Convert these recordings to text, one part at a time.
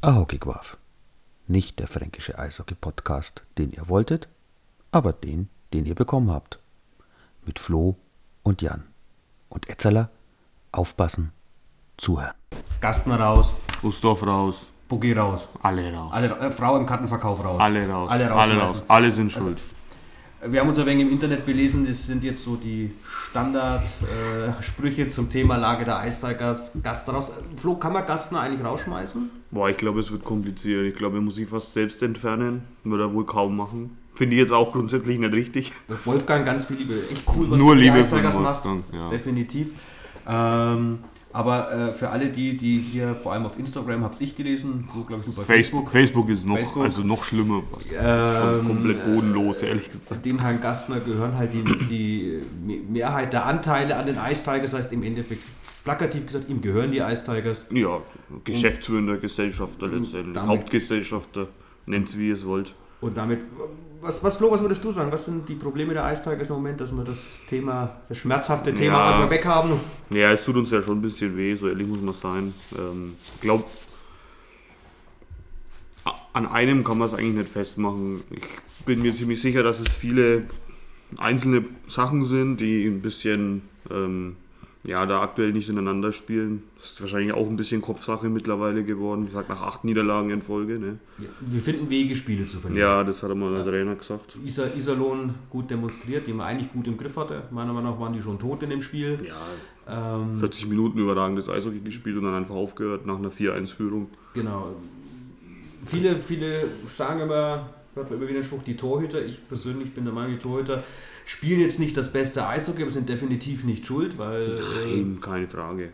Ahokigwaf. Nicht der fränkische Eishockey-Podcast, den ihr wolltet, aber den, den ihr bekommen habt. Mit Flo und Jan. Und Etzeler, aufpassen, zuhören. Gastner raus, Gustav raus. Boogie raus. Alle raus. Alle, äh, Frau im Kartenverkauf raus. Alle raus. Alle Alle, rausschmeißen. raus. Alle sind schuld. Wir haben uns ein wenig im Internet belesen, das sind jetzt so die Standardsprüche zum Thema Lage der Ice Tigers. Gastner raus. Flo, kann man Gastner eigentlich rausschmeißen? Boah, ich glaube, es wird kompliziert. Ich glaube, er muss sich fast selbst entfernen. Wird er wohl kaum machen. Finde ich jetzt auch grundsätzlich nicht richtig. Wolfgang, ganz viel Liebe. Echt cool, was Nur für Liebe Ice Tigers von macht. Ja. Definitiv. Ähm, aber äh, für alle die, die hier vor allem auf Instagram, hab's ich gelesen, Flo, glaube ich, du bei Facebook, Facebook. Ist noch, Facebook. also noch schlimmer. Ähm, Komplett bodenlos, ehrlich gesagt. dem Herrn Gastner gehören halt die, die Mehrheit der Anteile an den Ice Tigers, heißt im Endeffekt plakativ gesagt, ihm gehören die Ice Tigers. Ja, geschäftsführender Gesellschafter letztendlich. Hauptgesellschafter, nennt es wie ihr es wollt. Und damit, was, was Flo, was würdest du sagen? Was sind die Probleme der Ice Tigers im Moment, dass wir das Thema, das schmerzhafte Thema Ja. einfach weghaben? Ja, es tut uns ja schon ein bisschen weh, so ehrlich muss man sein. Ähm, ich glaube, an einem kann man es eigentlich nicht festmachen. Ich bin mir ziemlich sicher, dass es viele einzelne Sachen sind, die ein bisschen, ähm, ja, da aktuell nicht ineinander spielen. Das ist wahrscheinlich auch ein bisschen Kopfsache mittlerweile geworden. Ich sag nach acht Niederlagen in Folge. Ne? Wir finden Wege, Spiele zu verlieren. Ja, das hat einmal der Trainer gesagt. Isa, Iserlohn gut demonstriert, die man eigentlich gut im Griff hatte. Meiner Meinung nach waren die schon tot in dem Spiel. Ja, Ähm, 40 Minuten überragendes Eishockey gespielt und dann einfach aufgehört nach einer 4-1-Führung. Genau. Viele, viele sagen immer, hört man immer wieder den Spruch, die Torhüter, ich persönlich bin der Meinung, die Torhüter spielen jetzt nicht das beste Eishockey, aber sind definitiv nicht schuld, weil äh, Nein, keine Frage.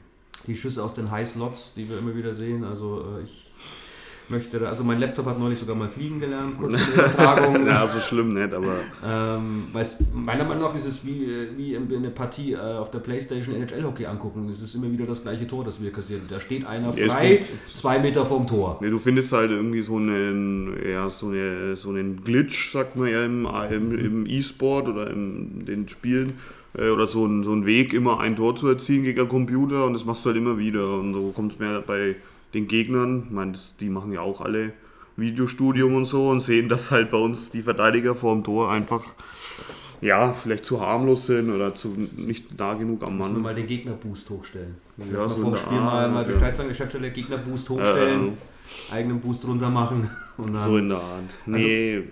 die Schüsse aus den High Slots, die wir immer wieder sehen, also äh, ich möchte, also mein Laptop hat neulich sogar mal fliegen gelernt, kurz in der Übertragung. Ja, so schlimm nicht, aber Ähm, weil meiner Meinung nach ist es wie, wie eine Partie äh, auf der Playstation NHL-Hockey angucken. Es ist immer wieder das gleiche Tor, das wir kassieren. Da steht einer Ja, frei, kommt- zwei Meter vom Tor. Nee, du findest halt irgendwie so einen, ja, so, eine, so einen Glitch, sagt man ja im, im, im E-Sport oder in den Spielen, äh, oder so einen, so einen Weg, immer ein Tor zu erzielen gegen einen Computer und das machst du halt immer wieder. Und so kommt es mir halt bei den Gegnern, ich meine, das, die machen ja auch alle Videostudium und so und sehen, dass halt bei uns die Verteidiger vor dem Tor einfach, ja, vielleicht zu harmlos sind oder zu nicht nah genug am Müssen Mann. mal den Gegner-Boost hochstellen. Ja, Ja, so vom Spiel mal, Art, mal ja. Bescheid sagen, Geschäftsstelle Gegner-Boost hochstellen, eigenen Boost runter machen. Und dann, So in der Art. Nee,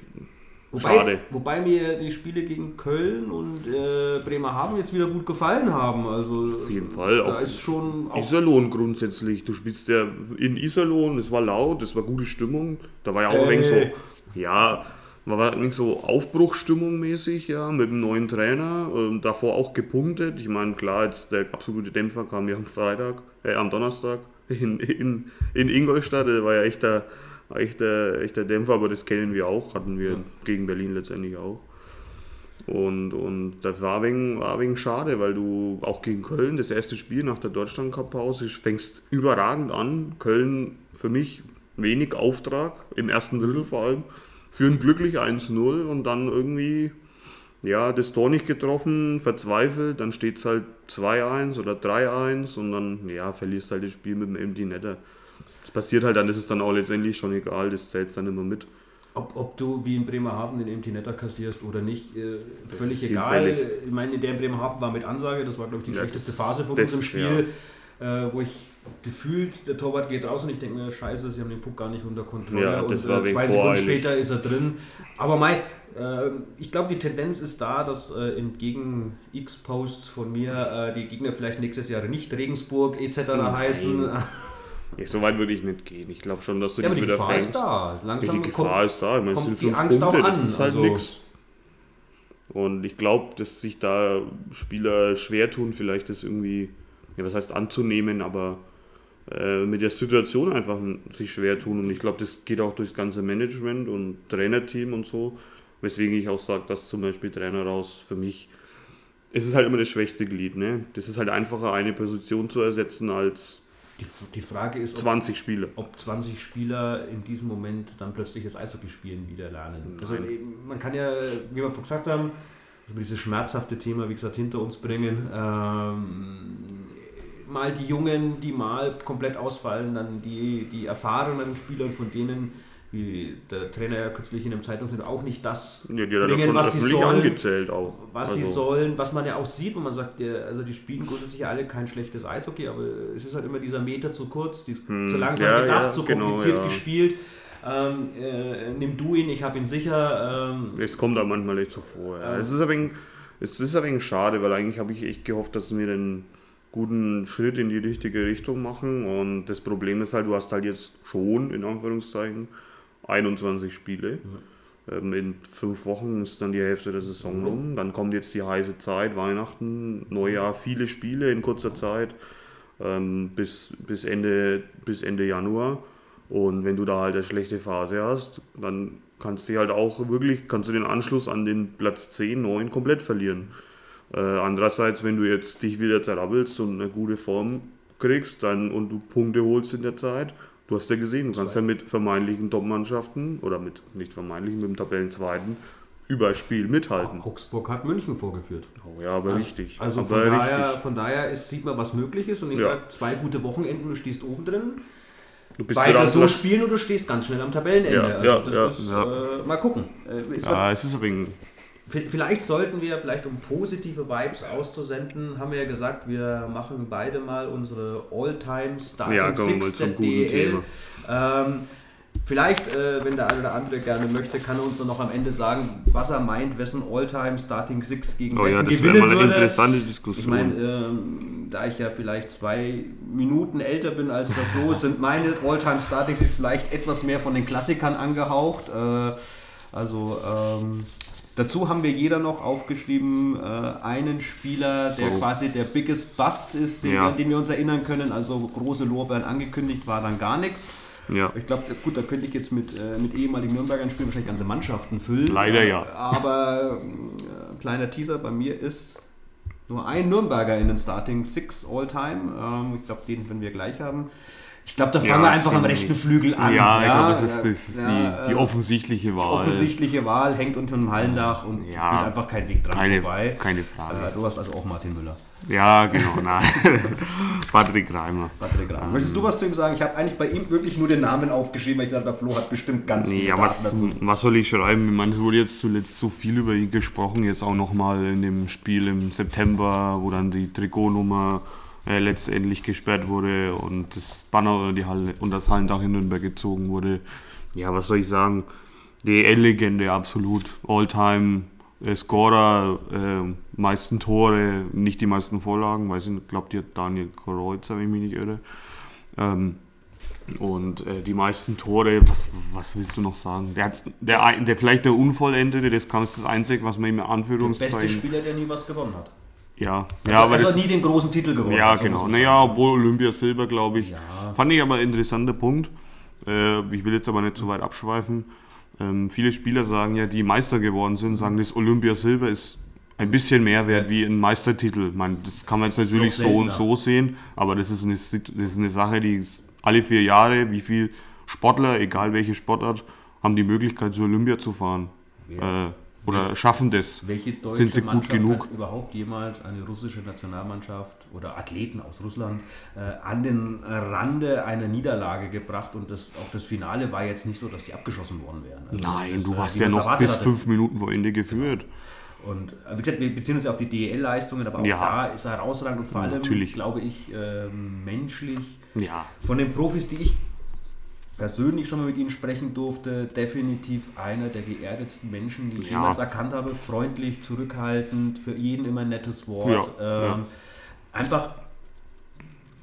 wobei, schade. Wobei mir die Spiele gegen Köln und äh, Bremerhaven jetzt wieder gut gefallen haben. Also, Auf jeden Fall. Da Auch ist schon auch Iserlohn grundsätzlich. Du spielst ja in Iserlohn, es war laut, es war gute Stimmung. Da war ja auch ein wenig so, ja, war ein wenig so Aufbruchsstimmung mäßig, ja, mit dem neuen Trainer. Ähm, davor auch gepunktet. Ich meine, klar, jetzt der absolute Dämpfer kam ja am Freitag, äh, am Donnerstag in, in, in Ingolstadt. Der war ja echt der, echt, der, echt der Dämpfer, aber das kennen wir auch, hatten wir gegen Berlin letztendlich auch. Und, und das war wegen, war wegen schade, weil du auch gegen Köln, das erste Spiel nach der Deutschland-Cup-Pause, fängst überragend an. Köln für mich wenig Auftrag, im ersten Drittel vor allem, führen glücklich 1-0 und dann irgendwie, ja, das Tor nicht getroffen, verzweifelt, dann steht es halt 2-1 oder 3-1 und dann, ja, verlierst halt das Spiel mit dem Empty Netter. Passiert halt dann, ist dann auch letztendlich schon egal, das zählt dann immer mit. Ob, ob du wie in Bremerhaven den Empty Netter kassierst oder nicht, äh, völlig egal. hinfällig. Ich meine, der in Bremerhaven war mit Ansage, das war, glaube ich, die Ja, schlechteste das- Phase von das- unserem Spiel, äh, wo ich gefühlt, der Torwart geht raus und ich denke mir, scheiße, sie haben den Puck gar nicht unter Kontrolle Ja, und äh, zwei Sekunden voreilig. später ist er drin. Aber Mai, äh, ich glaube, die Tendenz ist da, dass äh, entgegen X-Posts von mir äh, die Gegner vielleicht nächstes Jahr nicht Regensburg etc. heißen. Ja, so weit würde ich nicht gehen. Ich glaube schon, dass du Ja, die wieder Gefahr ist fängst. da. Ja, Langsam die Gefahr kommt, ist da. Ich meine, es sind die fünf Angst auch Punkte, das ist halt Also- nix. Und ich glaube, dass sich da Spieler schwer tun, vielleicht das irgendwie, ja, was heißt anzunehmen, aber äh, mit der Situation einfach sich schwer tun. Und ich glaube, das geht auch durchs ganze Management und Trainerteam und so. Weswegen ich auch sage, dass zum Beispiel Trainer raus für mich, es ist halt immer das schwächste Glied. Ne? Das ist halt einfacher, eine Position zu ersetzen als die, die Frage ist, ob 20 Spieler. ob 20 Spieler in diesem Moment dann plötzlich das Eishockeyspielen wieder lernen. Also Nein. eben, man kann ja, wie wir vorhin gesagt haben, wir dieses schmerzhafte Thema, wie gesagt, hinter uns bringen. Ähm, mal die Jungen, die mal komplett ausfallen, dann die, die erfahrenen Spieler, von denen wie der Trainer ja kürzlich in einem Zeitungsvideo auch nicht das Ja, bringen, was sie sollen. Was sie Also, sollen, was man ja auch sieht, wo man sagt, der, also die spielen grundsätzlich alle kein schlechtes Eishockey, aber es ist halt immer dieser Meter zu kurz, die, zu langsam Hm, ja, gedacht, ja, zu genau, kompliziert ja. gespielt. Ähm, äh, nimm du ihn, ich habe ihn sicher. Ähm, Es kommt da manchmal nicht so vor. Ja. Es, ist ein wenig, es ist ein wenig schade, weil eigentlich habe ich echt gehofft, dass wir einen guten Schritt in die richtige Richtung machen. Und das Problem ist halt, du hast halt jetzt schon, in Anführungszeichen, 21 Spiele. Ähm, In fünf Wochen ist dann die Hälfte der Saison rum. Dann kommt jetzt die heiße Zeit, Weihnachten, Neujahr, viele Spiele in kurzer Zeit ähm, bis, bis, Ende, bis Ende Januar. Und wenn du da halt eine schlechte Phase hast, dann kannst du halt auch wirklich, kannst du den Anschluss an den Platz 10, 9 komplett verlieren. Äh, andererseits, wenn du jetzt dich wieder zerrabbelst und eine gute Form kriegst dann, und du Punkte holst in der Zeit, du hast ja gesehen, du kannst ja mit vermeintlichen Top-Mannschaften oder mit, nicht vermeintlichen, mit dem Tabellenzweiten über Spiel mithalten. Augsburg hat München vorgeführt. Oh ja, aber richtig. Also aber von daher, von daher ist, sieht man, was möglich ist. Und ich Ja. sage, zwei gute Wochenenden, du stehst oben drin. Du bist Weiter so spielen und du stehst ganz schnell am Tabellenende. Ja, also ja, das ja, ist, ja. Äh, mal gucken. Äh, Ja, es ist ein wenig Vielleicht sollten wir, vielleicht um positive Vibes auszusenden, haben wir ja gesagt, wir machen beide mal unsere All-Time Starting Ja, Six der DEL. Ähm, vielleicht, äh, wenn der eine oder andere gerne möchte, kann er uns dann noch am Ende sagen, was er meint, wessen All-Time Starting Six gegen Oh ja, wessen das wäre gewinnen mal eine würde. interessante Ich Diskussion. meine, ähm, da ich ja vielleicht zwei Minuten älter bin als der Flo, sind meine All-Time Starting Six vielleicht etwas mehr von den Klassikern angehaucht. Äh, also ähm, dazu haben wir jeder noch aufgeschrieben, äh, einen Spieler, der Oh. quasi der Biggest Bust ist, den, Ja. wir, den wir uns erinnern können. Also große Lorbeeren angekündigt war dann gar nichts. ja. Ich glaube, gut, da könnte ich jetzt mit, äh, mit ehemaligen Nürnbergern spielen, wahrscheinlich ganze Mannschaften füllen. Leider ja. Aber äh, kleiner Teaser bei mir ist nur ein Nürnberger in den Starting Six All-Time. Ähm, ich glaube, den werden wir gleich haben. Ich glaube, da Ja, fangen wir einfach am rechten Flügel an. ja, ich glaube, das ist, äh, das ist ja, die, die äh, offensichtliche die Wahl. offensichtliche Wahl hängt unter dem Hallendach und Ja. führt einfach kein Weg dran Keine, vorbei. keine Frage. Äh, du hast also auch Martin Müller. Ja, genau. Nein. Patrick Reimer. Patrick Rahm. Möchtest du was zu ihm sagen? Ich habe eigentlich bei ihm wirklich nur den Namen aufgeschrieben, weil ich dachte, der Flo hat bestimmt ganz viele Ja, was, dazu. was soll ich schreiben? Ich meine, es wurde jetzt zuletzt so viel über ihn gesprochen, jetzt auch nochmal in dem Spiel im September, wo dann die Trikotnummer äh, letztendlich gesperrt wurde und das Banner oder die Halle und das Hallendach in Nürnberg gezogen wurde. Ja, was soll ich sagen? DL-Legende, absolut. All-time äh, Scorer, äh, meisten Tore, nicht die meisten Vorlagen, weiß ich glaube, die hat Daniel Kreuzer, wenn ich mich nicht irre. Ähm, und äh, die meisten Tore, was, was willst du noch sagen? Der, der, der vielleicht der Unvollendete, das kann ist das Einzige, was man ihm in Der beste Anführungszeichen. Spieler, der nie was gewonnen hat. Ja, Also, ja, aber also das nie den großen Titel gewonnen ja, hat. so muss genau. Naja, obwohl Olympia Silber, glaube ich. Ja. Fand ich aber ein interessanter Punkt. Äh, ich will jetzt aber nicht zu weit abschweifen. Ähm, viele Spieler sagen ja, die Meister geworden sind, sagen, das Olympia Silber ist ein bisschen mehr wert wie ein Meistertitel. Ich meine, das kann man jetzt natürlich so und so sehen, aber das ist, eine, das ist eine Sache, die alle vier Jahre, wie viel Sportler, egal welche Sportart, haben die Möglichkeit, zu Olympia zu fahren. Ja. Äh, oder schaffen das. Welche deutsche Sind sie gut Mannschaft genug? hat überhaupt jemals eine russische Nationalmannschaft oder Athleten aus Russland äh, an den Rande einer Niederlage gebracht und das, auch das Finale war jetzt nicht so, dass die abgeschossen worden wären. Also Nein, das, du äh, hast ja noch bis hatte. fünf Minuten vor Ende geführt. Und äh, wie gesagt, wir beziehen uns ja auf die DEL-Leistungen, aber auch Ja. da ist er herausragend und vor allem, Natürlich. glaube ich, ähm, menschlich Ja, von den Profis, die ich persönlich schon mal mit ihnen sprechen durfte, definitiv einer der geerdetsten Menschen, die ich Ja. jemals erkannt habe. Freundlich, zurückhaltend, für jeden immer ein nettes Wort. Ähm, Einfach,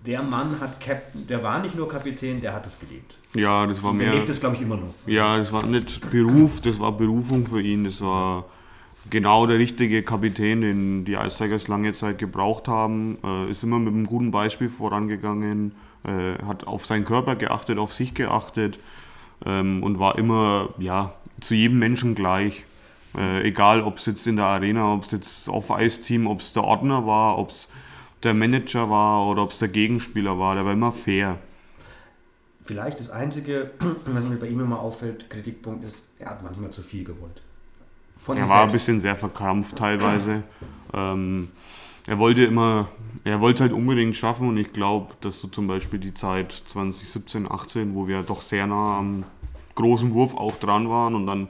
der Mann hat Captain, der war nicht nur Kapitän, der hat es gelebt. ja, das war mehr. der lebt es, glaube ich, immer noch. Ja, das war nicht Beruf, das war Berufung für ihn. Das war genau der richtige Kapitän, den die Ice lange Zeit gebraucht haben. Äh, ist immer mit einem guten Beispiel vorangegangen, äh, hat auf seinen Körper geachtet, auf sich geachtet ähm, und war immer ja, zu jedem Menschen gleich. Äh, egal, ob es jetzt in der Arena, ob es jetzt auf Eisteam, ob es der Ordner war, ob es der Manager war oder ob es der Gegenspieler war, der war immer fair. Vielleicht das Einzige, was mir bei ihm immer auffällt, Kritikpunkt ist, er hat manchmal zu viel gewollt. Von Er war ein selbst. bisschen sehr verkrampft teilweise. Ähm, er wollte immer, er wollte es halt unbedingt schaffen und ich glaube, dass so zum Beispiel die Zeit 2017, 18, wo wir doch sehr nah am großen Wurf auch dran waren und dann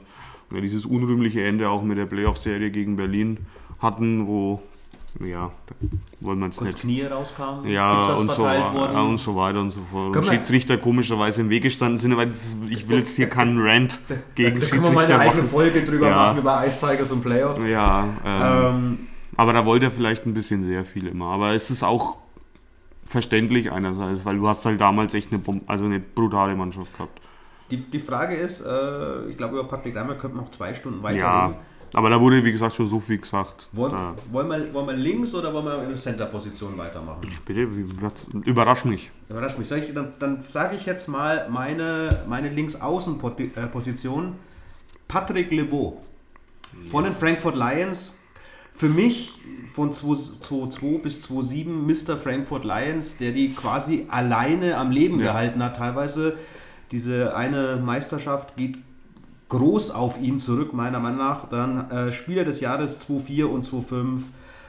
ja, dieses unrühmliche Ende auch mit der Playoff-Serie gegen Berlin hatten, wo ja, da wollen wir Kurz nicht. Knie rauskamen, Ja und, so, ja, und so weiter und so fort. Und Können Schiedsrichter komischerweise im Weg gestanden sind, aber das, ich will jetzt hier keinen Rant gegen da können wir mal eine Schiedsrichter eigene machen. Folge drüber Ja. machen, über Ice Tigers und Playoffs. Ja, ähm, Ähm, aber da wollte er vielleicht ein bisschen sehr viel immer. Aber es ist auch verständlich einerseits, weil du hast halt damals echt eine, also eine brutale Mannschaft gehabt. die, die Frage ist, äh, ich glaube, über Patrick Reimer könnte man noch zwei Stunden weiterreden. Ja, aber da wurde, wie gesagt, schon so viel gesagt. Wollen, Da, wollen, wir, wollen wir links oder wollen wir in der Center-Position weitermachen? bitte, überrasch mich. Überrascht mich. Ich, dann dann sage ich jetzt mal meine, meine Links-Außen-Position. Patrick Lebeau von den Frankfurt Lions. Für mich von 2002 bis 2007 Mr. Frankfurt Lions, der die quasi alleine am Leben Ja. gehalten hat. Teilweise diese eine Meisterschaft geht groß auf ihn zurück, meiner Meinung nach. Dann äh, Spieler des Jahres 2-4 und 2-5,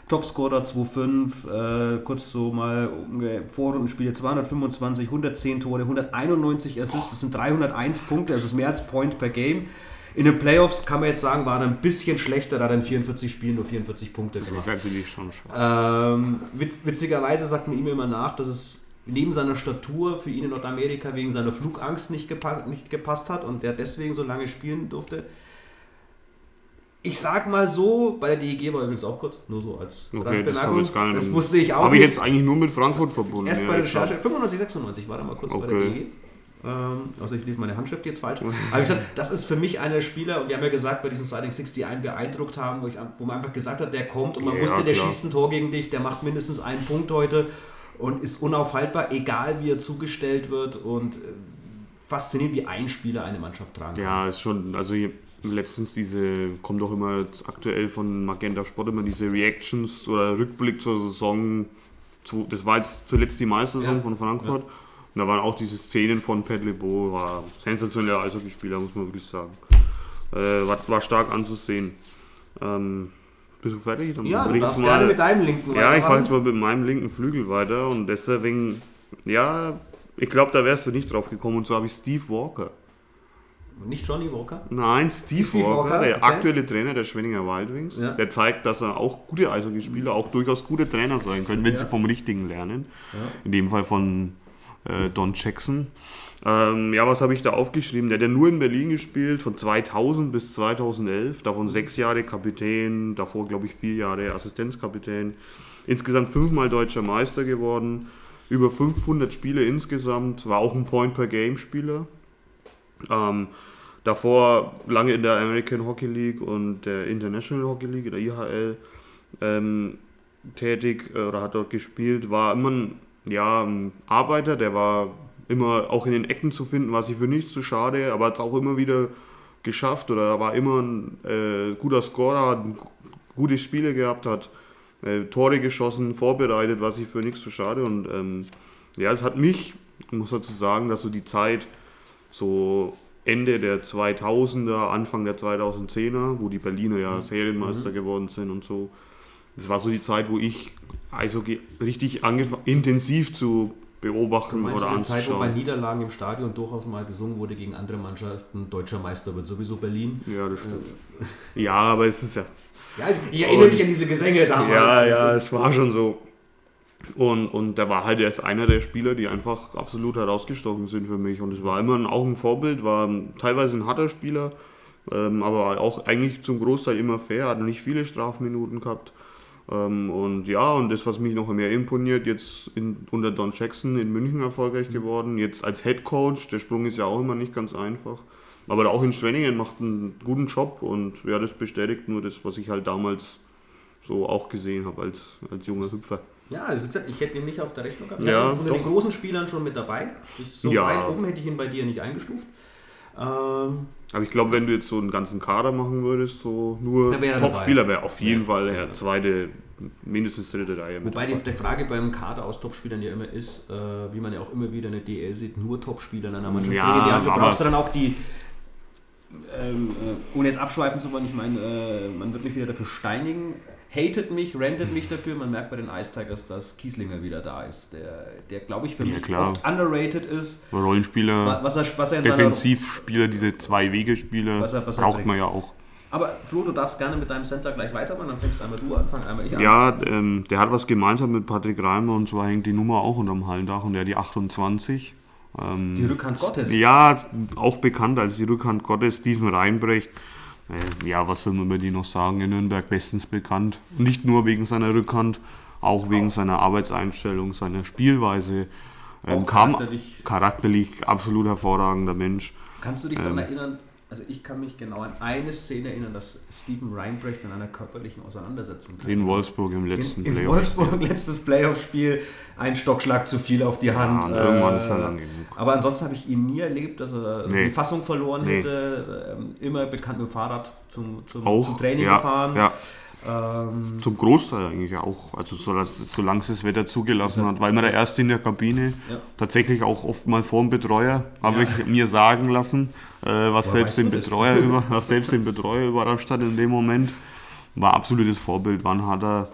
Topscorer 2-5, äh, kurz so mal umge- Vorrundenspiele 225, 110 Tore, 191 Assists, das sind 301 Punkte, das ist mehr als Point per Game. In den Playoffs kann man jetzt sagen, war er ein bisschen schlechter, da in 44 Spielen nur 44 Punkte Das gemacht. ist natürlich schon schwach. Ähm, witz, witzigerweise sagt man ihm immer nach, dass es neben seiner Statur für ihn in Nordamerika wegen seiner Flugangst nicht gepasst, nicht gepasst hat und der deswegen so lange spielen durfte. Ich sag mal so, bei der DEG war übrigens auch kurz, nur so als Okay, das Randbemerkung. ich nicht. Das wusste ich auch Habe ich jetzt eigentlich nur mit Frankfurt verbunden. Erst bei der. Recherche, 95, 96 war da mal kurz bei der Okay. DEG. Ähm, also ich lese meine Handschrift jetzt falsch. Aber wie gesagt, das ist für mich einer der Spieler, und wir haben ja gesagt, bei diesem Sliding 60, die einen beeindruckt haben, wo, ich, wo man einfach gesagt hat, der kommt und man Ja, wusste, der klar. schießt ein Tor gegen dich, der macht mindestens einen Punkt heute und ist unaufhaltbar, egal wie er zugestellt wird und äh, faszinierend, wie ein Spieler eine Mannschaft tragen kann. Ja, ist schon, also hier, letztens diese, kommt doch immer jetzt aktuell von Magenta Sport immer diese Reactions oder Rückblick zur Saison, zu, das war jetzt zuletzt die Meistersaison Ja. von Frankfurt. Und da waren auch diese Szenen von Pat LeBeau, war sensationeller Eishockeyspieler, muss man wirklich sagen. Äh, war, war stark anzusehen. Ähm, bist du fertig? Dann Ja, du darfst jetzt gerne mit deinem linken Ja, ich fahre jetzt mal mit meinem linken Flügel weiter und deswegen, ja, ich glaube, da wärst du nicht drauf gekommen und so habe ich Steve Walker. Nicht Johnny Walker? Nein, Steve, Steve Walker, Walker, der okay. aktuelle Trainer der Schwenninger Wild Wings, Ja. der zeigt, dass er auch gute Eishockeyspieler, auch durchaus gute Trainer sein können, wenn Ja. sie vom Richtigen lernen. Ja. In dem Fall von äh, Don Jackson. Ähm, ja, was habe ich da aufgeschrieben? Der hat ja nur in Berlin gespielt, von 2000 bis 2011, davon sechs Jahre Kapitän, davor glaube ich vier Jahre Assistenzkapitän. Insgesamt fünfmal deutscher Meister geworden, über 500 Spiele insgesamt, war auch ein Point-per-Game-Spieler. Ähm, davor lange in der American Hockey League und der International Hockey League, der IHL, ähm, tätig äh, oder hat dort gespielt, war immer ein, ja, ein Arbeiter, der war immer auch in den Ecken zu finden, war sich für nichts zu schade, aber hat es auch immer wieder geschafft oder war immer ein äh, guter Scorer, hat gute Spiele gehabt, hat äh, Tore geschossen, vorbereitet, war sich für nichts zu schade und ähm, ja, es hat mich, ich muss dazu sagen, dass so die Zeit so Ende der 2000er, Anfang der 2010er, wo die Berliner ja Serienmeister geworden sind und so. Das war so die Zeit, wo ich Eishockey richtig angefangen, intensiv zu Du beobachten meinst oder diese Zeit, wo bei anzuschauen. Niederlagen im Stadion durchaus mal gesungen wurde gegen andere Mannschaften, deutscher Meister wird sowieso Berlin. Ja, das stimmt. Ja, aber es ist ja. Ja, ich erinnere Und- mich an diese Gesänge damals. Ja, ja, es war schon so. Und, und der war halt erst einer der Spieler, die einfach absolut herausgestochen sind für mich. Und es war immer ein, auch ein Vorbild, war teilweise ein harter Spieler, ähm, aber auch eigentlich zum Großteil immer fair, hat nicht viele Strafminuten gehabt. Ähm, und ja, und das, was mich noch mehr imponiert, jetzt in, unter Don Jackson in München erfolgreich geworden, jetzt als Head Coach, der Sprung ist ja auch immer nicht ganz einfach. Aber auch in Schwenningen macht einen guten Job und ja, das bestätigt nur das, was ich halt damals so auch gesehen habe als, als junger Hüpfer. Ja, also wie gesagt, ich hätte ihn nicht auf der Rechnung gehabt. Ja, unter den doch. großen Spielern schon mit dabei. so Ja. weit oben hätte ich ihn bei dir nicht eingestuft. Ähm, Aber ich glaube, wenn du jetzt so einen ganzen Kader machen würdest, so nur er Top-Spieler, wäre auf jeden Ja. Fall Ja. der zweite, mindestens dritte Reihe. wobei die, die Frage beim Kader aus Topspielern ja immer ist, äh, wie man ja auch immer wieder in der DL sieht, nur Topspieler in einer Mannschaft. Ja, du brauchst dann auch die, ähm, äh, ohne jetzt abschweifen zu wollen, ich meine, äh, man wird mich wieder dafür steinigen. Hatet mich, rentet mich dafür. Man merkt bei den Ice Tigers, dass Kieslinger wieder da ist, der, der glaube ich, für Ja, mich klar. oft underrated ist. Rollenspieler, Was er, was er Defensivspieler, diese Zwei-Wege-Spieler er- er braucht man ja auch. Aber Flo, du darfst gerne mit deinem Center gleich weitermachen, dann fängst einmal du an, fang einmal ich an. Ja, ähm, der hat was gemeinsam mit Patrick Reimer und zwar hängt die Nummer auch unterm Hallendach und der hat die 28. Ähm, Die Rückhand Gottes. Ja, auch bekannt als die Rückhand Gottes, Steven Reinbrecht. Äh, ja, was soll man über die noch sagen? In Nürnberg bestens bekannt. Nicht nur wegen seiner Rückhand, auch wegen seiner Arbeitseinstellung, seiner Spielweise. Ähm, Auch kam charakterlich. charakterlich absolut hervorragender Mensch. Kannst du dich Ähm. daran erinnern, also ich kann mich genau an eine Szene erinnern, dass Steven Reinbrecht in einer körperlichen Auseinandersetzung In Wolfsburg im letzten in, in Playoff. Wolfsburg, letztes Playoff-Spiel, ein Stockschlag zu viel auf die Hand. irgendwann äh, ist er lang genug. Aber ansonsten habe ich ihn nie erlebt, dass er Nee. die Fassung verloren Nee. hätte. Ähm, immer bekannt mit dem Fahrrad zum, zum, Auch zum Training ja, gefahren. Ja, Ähm, zum Großteil eigentlich auch. Also solange es das Wetter zugelassen hat, weil man der Erste in der Kabine Ja. tatsächlich auch oft mal vor dem Betreuer, habe Ja. ich mir sagen lassen, äh, was, selbst den? Betreuer über, was selbst den Betreuer überrascht hat in dem Moment. War absolutes Vorbild. Wann hat er,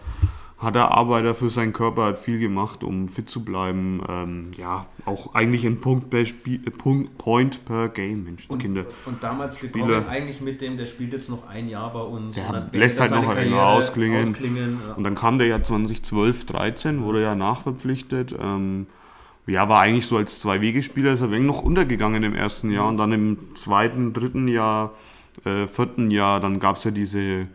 hat er Arbeiter für seinen Körper, hat viel gemacht, um fit zu bleiben. Ähm, ja, auch eigentlich ein Punkt per Spiel, äh, Punkt, Point per Game, Mensch, und, Kinder. und damals gekommen Spieler. eigentlich mit dem, der spielt jetzt noch ein Jahr bei uns. Der lässt halt noch ein Jahr ausklingen. ausklingen ja. Und dann kam der ja 2012, 13, wurde ja nachverpflichtet. Ähm, ja, war eigentlich so als Zwei-Wege-Spieler, ist er wenig noch untergegangen im ersten Jahr. Und dann im zweiten, dritten Jahr, äh, vierten Jahr, dann gab es ja diese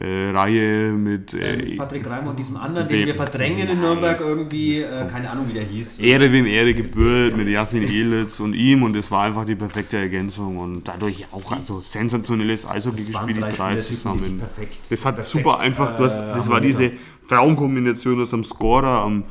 äh, Reihe mit Ähm, äh, Patrick Reimer und diesem anderen, den dem- wir verdrängen in Nürnberg irgendwie, äh, keine Ahnung wie der hieß. Ehre wem Ehre gebührt mit Yasin Elitz und ihm. Und es war einfach die perfekte Ergänzung. Und dadurch auch also sensationelles Eishockey gespielt, die drei zusammen. Perfekt, Das hat perfekt, super einfach, du hast, äh, das war diese Traumkombination aus einem Scorer, am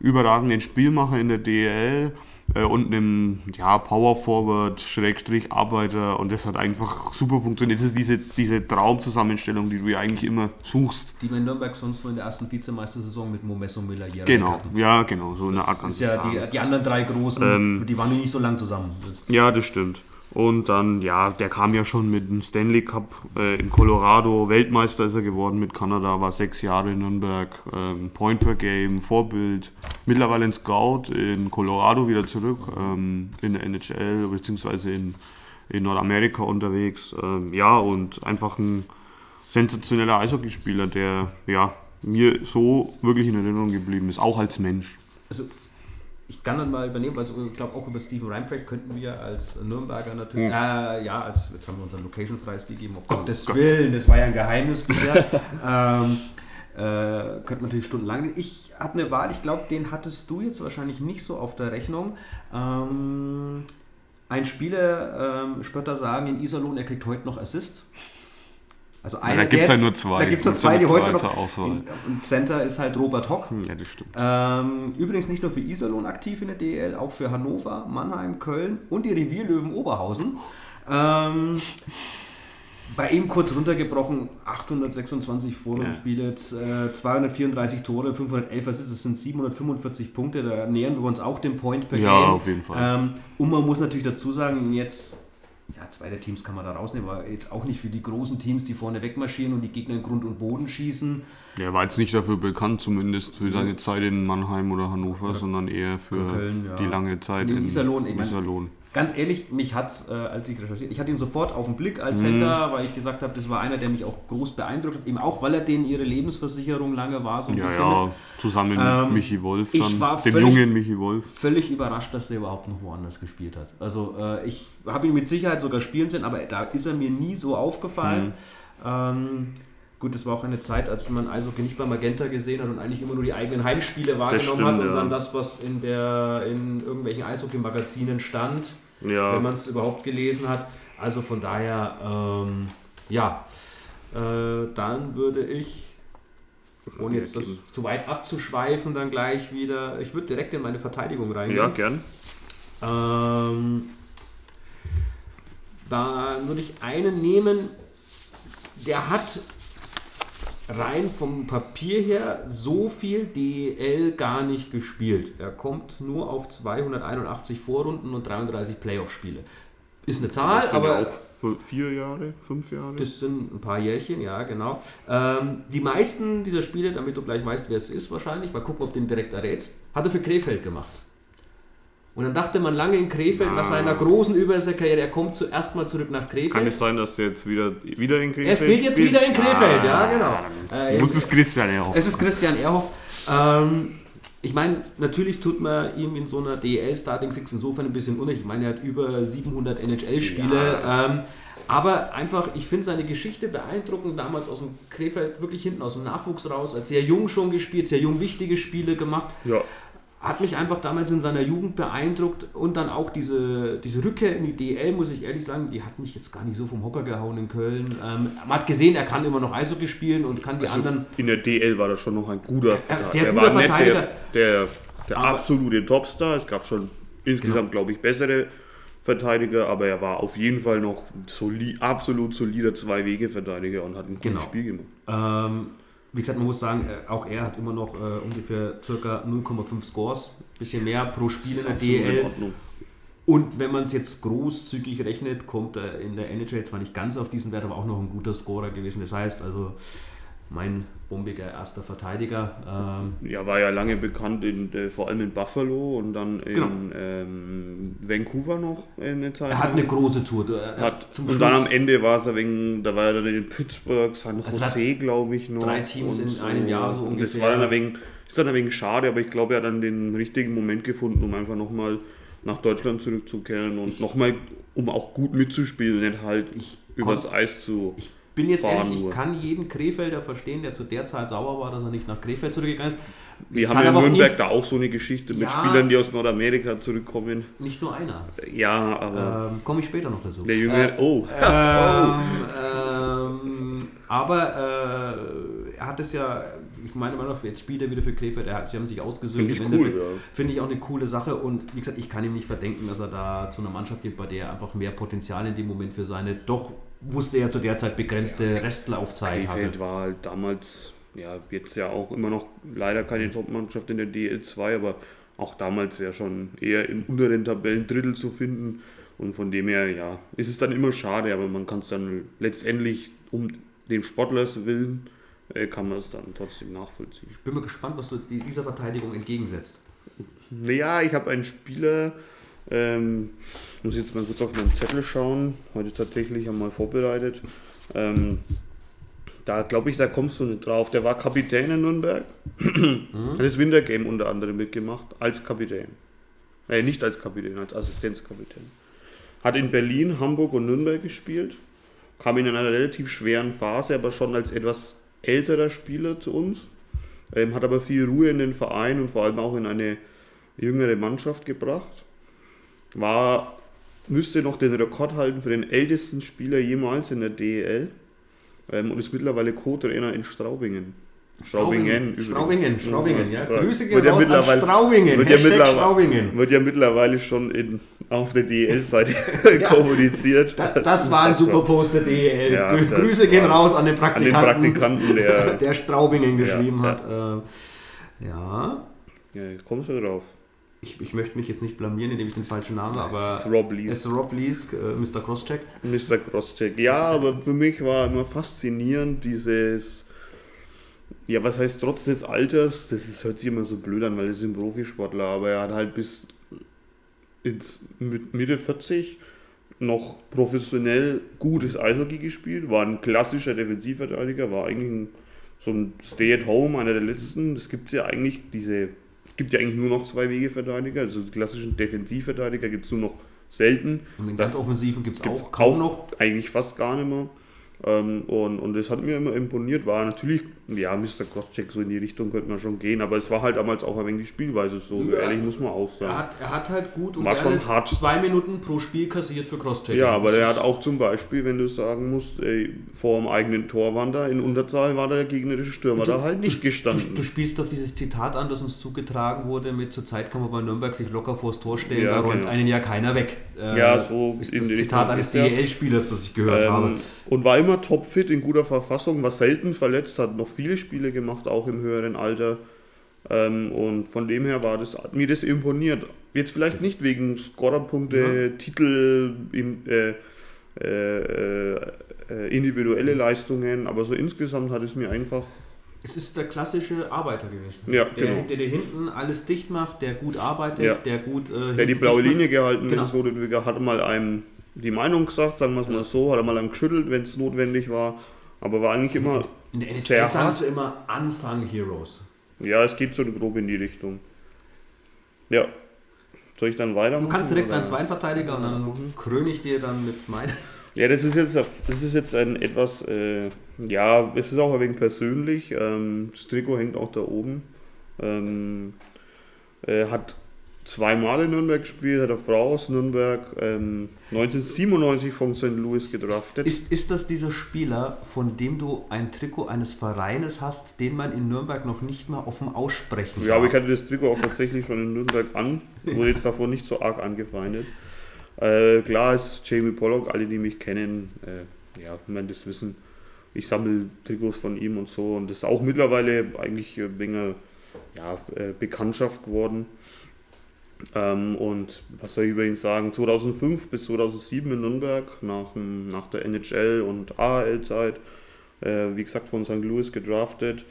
überragenden Spielmacher in der DL äh, und einem ja, Power Forward, Schrägstrich Arbeiter und das hat einfach super funktioniert. Das ist diese, diese Traumzusammenstellung, die du ja eigentlich immer suchst. Die in Nürnberg sonst nur in der ersten Vizemeistersaison mit Momesso Miller hier Genau, hatten. ja, genau, so eine Art Das ist ja die, die anderen drei großen, die waren nicht so lang zusammen. Das, Ja, das stimmt. Und dann, ja, der kam ja schon mit dem Stanley Cup äh, in Colorado. Weltmeister ist er geworden mit Kanada, war sechs Jahre in Nürnberg. Ähm, Point per Game, Vorbild. Mittlerweile ein Scout in Colorado wieder zurück, ähm, in der NHL beziehungsweise in, in Nordamerika unterwegs. Ähm, ja, und einfach ein sensationeller Eishockeyspieler, der ja, mir so wirklich in Erinnerung geblieben ist, auch als Mensch. also ich kann dann mal übernehmen, also ich glaube auch über Steven Reinbrecht könnten wir als Nürnberger natürlich, äh, ja, als, jetzt haben wir unseren Location-Preis gegeben, um Gottes Gott. Willen, das war ja ein Geheimnis bisher. ähm, äh, könnte man natürlich stundenlang. Ich habe eine Wahl, ich glaube, den hattest du jetzt wahrscheinlich nicht so auf der Rechnung. Ähm, ein Spieler, ähm, Spötter sagen in Iserlohn, er kriegt heute noch Assists. Also Ja, da gibt's der- ja nur zwei. Da gibt es ja zwei, die heute noch. Auswahl. In, und Center ist halt Robert Hock. Ja, das stimmt. Ähm, übrigens nicht nur für Iserlohn aktiv in der DL, auch für Hannover, Mannheim, Köln und die Revierlöwen Oberhausen. Ähm, bei ihm kurz runtergebrochen, 826 Vorrundenspiele, äh, 234 Tore, 511 Assists, das sind 745 Punkte, da nähern wir uns auch dem Point per Ja, Game. auf jeden Fall. Ähm, und man muss natürlich dazu sagen, jetzt, ja, zweite Teams kann man da rausnehmen, aber jetzt auch nicht für die großen Teams, die vorne wegmarschieren und die Gegner in Grund und Boden schießen. Er war jetzt nicht dafür bekannt, zumindest für seine Zeit in Mannheim oder Hannover, sondern eher für Köln, ja. die lange Zeit den in Iserlohn, ich mein- Iserlohn. Ganz ehrlich, mich hat es, äh, als ich recherchiert, ich hatte ihn sofort auf den Blick Mhm. als Center, weil ich gesagt habe, das war einer, der mich auch groß beeindruckt hat, eben auch, weil er denen ihre Lebensversicherung lange war, so ein Ja, bisschen ja, mit. zusammen Ähm, mit Michi Wolf ich dann, war dem völlig- jungen Michi Wolf. Völlig überrascht, dass der überhaupt noch woanders gespielt hat. Also äh, ich habe ihn mit Sicherheit sogar spielen sehen, aber da ist er mir nie so aufgefallen. Mhm. Ähm, gut, das war auch eine Zeit, als man Eishockey nicht bei Magenta gesehen hat und eigentlich immer nur die eigenen Heimspiele wahrgenommen stimmt, hat und ja. dann das, was in, der, in irgendwelchen Eishockey-Magazinen stand. Ja, wenn man es überhaupt gelesen hat. Also von daher, ähm, ja, äh, dann würde ich, ohne jetzt das zu weit abzuschweifen, dann gleich wieder, ich würde direkt in meine Verteidigung reingehen. ja, gern. Ähm, da würde ich einen nehmen, der hat rein vom Papier her so viel DL gar nicht gespielt. Er kommt nur auf 281 Vorrunden und 33 Playoff-Spiele. ist eine Zahl, Das sind aber ja auch vier Jahre, fünf Jahre. das sind ein paar Jährchen, ja, genau. Ähm, die meisten dieser Spiele, damit du gleich weißt, wer es ist wahrscheinlich, mal gucken, ob du ihn direkt errätst, hat er für Krefeld gemacht. Und dann dachte man lange in Krefeld nach Ah. seiner großen Überseekarriere, er kommt zuerst mal zurück nach Krefeld. Kann es sein, dass er jetzt wieder, wieder in Krefeld er spielt jetzt wieder in Krefeld, Ah, ja, genau. Äh, muss es Christian ja auch. Es ist Christian Erhoff. Ähm, ich meine, natürlich tut man ihm in so einer DL Starting Six insofern ein bisschen unrecht. Ich meine, er hat über 700 NHL-Spiele. Ähm, aber einfach, ich finde seine Geschichte beeindruckend. Damals aus dem Krefeld, wirklich hinten aus dem Nachwuchs raus, als sehr jung schon gespielt, sehr jung wichtige Spiele gemacht. Ja, Hat mich einfach damals in seiner Jugend beeindruckt und dann auch diese, diese Rückkehr in die DL, muss ich ehrlich sagen, die hat mich jetzt gar nicht so vom Hocker gehauen in Köln. Ähm, man hat gesehen, er kann immer noch Eishockey spielen und kann die also anderen in der DL war das schon noch ein guter Verteidiger. sehr Er guter war nicht Verteidiger. Der, der, der Aber- absolute Topstar. Es gab schon insgesamt, glaube ich, bessere Verteidiger, aber er war auf jeden Fall noch soli absolut solider Zwei-Wege-Verteidiger und hat ein Genau. gutes Spiel gemacht. Ähm, wie gesagt, man muss sagen, äh, auch er hat immer noch äh, ungefähr circa 0,5 Scores, bisschen mehr pro Spiel in der. Ordnung. Und wenn man es jetzt großzügig rechnet, kommt er in der NHL zwar nicht ganz auf diesen Wert, aber auch noch ein guter Scorer gewesen. Das heißt also, mein bombiger erster Verteidiger. Ähm, Ja, war ja lange bekannt, in, äh, vor allem in Buffalo und dann in Genau. ähm, Vancouver noch eine Zeit er hat eine große Tour. Er hat, zum und dann am Schluss Ende war es wegen, da war er dann in Pittsburgh, San Also hat Jose, glaube ich, noch. drei Teams in einem Jahr so Und das ungefähr. war dann wenig, ist dann ein wenig schade, aber ich glaube, er hat dann den richtigen Moment gefunden, um einfach nochmal nach Deutschland zurückzukehren und nochmal, um auch gut mitzuspielen, nicht halt Ich übers Eis zu. Ich bin jetzt fahren ehrlich, ich nur. kann jeden Krefelder verstehen, der zu der Zeit sauer war, dass er nicht nach Krefeld zurückgegangen ist. Ich Wir haben ja in Nürnberg ihn- da auch so eine Geschichte mit Ja. Spielern, die aus Nordamerika zurückkommen. Nicht nur einer. Ja, aber Ähm, Komme ich später noch dazu. der Junge, oh, Ähm, ähm, aber äh, er hat es ja, ich meine immer noch, jetzt spielt er wieder für Krefeld, er sie haben sich ausgesucht. Finde ich cool, ja. Finde ich auch eine coole Sache und wie gesagt, ich kann ihm nicht verdenken, dass er da zu einer Mannschaft geht, bei der er einfach mehr Potenzial in dem Moment für seine doch, wusste er zu der Zeit begrenzte Restlaufzeit hatte. Krefeld war halt damals, ja, jetzt ja auch immer noch leider keine Top-Mannschaft in der DL2, aber auch damals ja schon eher im unteren Tabellendrittel zu finden. Und von dem her, ja, ist es dann immer schade, aber man kann es dann letztendlich um den Sportlers willen, äh, kann man es dann trotzdem nachvollziehen. Ich bin mal gespannt, was du die- dieser Verteidigung entgegensetzt. Naja, ich habe einen Spieler, ähm, muss jetzt mal kurz auf meinen Zettel schauen, heute tatsächlich einmal vorbereitet. Ähm, da glaube ich, da kommst du nicht drauf. Der war Kapitän in Nürnberg, hat das Wintergame unter anderem mitgemacht, als Kapitän. Äh, nicht als Kapitän, als Assistenzkapitän. Hat in Berlin, Hamburg und Nürnberg gespielt, kam in einer relativ schweren Phase, aber schon als etwas älterer Spieler zu uns. Ähm, hat aber viel Ruhe in den Verein und vor allem auch in eine jüngere Mannschaft gebracht. War, müsste noch den Rekord halten für den ältesten Spieler jemals in der DEL ähm, und ist mittlerweile Co-Trainer in Straubingen. Straubingen. übrigens. Straubingen, Straubingen, ja. Ja. Grüße gehen Wird ja raus an Straubingen. Wird ja, Hashtag Straubingen. wird ja mittlerweile schon in, auf der DEL-Seite kommuniziert. Da, das war ein super Post der DEL. Ja, Grüße gehen raus an den An den Praktikanten, Praktikanten, der. der Straubingen geschrieben Ja, hat. Ähm, ja, ja, jetzt kommst du drauf. Ich, ich möchte mich jetzt nicht blamieren, indem ich den falschen Namen, aber ist Rob Lee. es ist Rob Lees, äh, Mr. Crosscheck. Mr. Crosscheck. Ja, aber für mich war immer faszinierend dieses, ja, was heißt trotz des Alters, das ist, hört sich immer so blöd an, weil er ist ein Profisportler, aber er hat halt bis ins mit Mitte 40 noch professionell gutes Eishockey gespielt, war ein klassischer Defensivverteidiger, war eigentlich ein, so ein Stay-at-Home, einer der letzten. Das gibt es ja eigentlich, diese, gibt ja eigentlich nur noch zwei Wegeverteidiger, also die klassischen Defensivverteidiger gibt es nur noch selten. Und den ganz offensiven gibt es auch kaum auch noch. eigentlich fast gar nicht mehr. Ähm, und, und das hat mir immer imponiert, war natürlich, ja, Mr. Crosscheck, so in die Richtung könnte man schon gehen, aber es war halt damals auch ein wenig die Spielweise so, Ja. ehrlich muss man auch Er sagen. hat, er hat halt gut und War schon hart. zwei Minuten pro Spiel kassiert für Crosscheck. Ja, aber der hat auch zum Beispiel, wenn du sagen musst, ey, vor dem eigenen Tor waren da in Unterzahl war der gegnerische Stürmer da halt nicht Du, gestanden. du spielst auf dieses Zitat an, das uns zugetragen wurde, mit zur Zeit kann man bei Nürnberg sich locker vors Tor stellen, Ja, da räumt genau. einen ja keiner weg. Äh, Ja, so ist das Zitat eines. DEL-Spielers, das ich gehört habe. Ähm, und war immer topfit, in guter Verfassung, war selten verletzt, hat noch viele Spiele gemacht, auch im höheren Alter. Ähm, und von dem her war das, hat mir das imponiert. Jetzt vielleicht nicht wegen Scorerpunkte, Ja. Titel, im, äh, äh, äh, individuelle Leistungen, aber so insgesamt hat es mir einfach Es ist der klassische Arbeiter gewesen. Ja, der, genau. der, der hinten alles dicht macht, der gut arbeitet, Ja. der gut. Äh, Der die blaue Linie macht. gehalten, Genau. hat mal einem die Meinung gesagt, sagen wir es mal so, hat er mal einem geschüttelt, wenn es notwendig war, aber war eigentlich immer, In der sehr NHL sagen hart. sie immer Unsung Heroes. ja, es geht so grob in die Richtung. Ja. Soll ich dann weitermachen? Du kannst direkt deinen zweiten Verteidiger und dann kröne ich dir dann mit meinem. Ja, das ist jetzt, das ist jetzt ein etwas, äh, ja, es ist auch ein wenig persönlich. Ähm, das Trikot hängt auch da oben. Ähm, äh, hat zweimal in Nürnberg gespielt, hat eine Frau aus Nürnberg, ähm, 1997 von St. Louis gedraftet. Ist, ist das dieser Spieler, von dem du ein Trikot eines Vereines hast, den man in Nürnberg noch nicht mal offen aussprechen Ja, aber ich hatte das Trikot auch tatsächlich schon in Nürnberg an, wurde jetzt davor nicht so arg angefeindet. Äh, klar ist Jamie Pollock, alle die mich kennen, äh, ja, man das wissen, ich sammle Trikots von ihm und so und das ist auch mittlerweile eigentlich wenig, ja, äh, Bekanntschaft geworden. Ähm, und was soll ich über ihn sagen? 2005 bis 2007 in Nürnberg, nach, nach der NHL und AHL-Zeit, äh, wie gesagt von St. Louis gedraftet.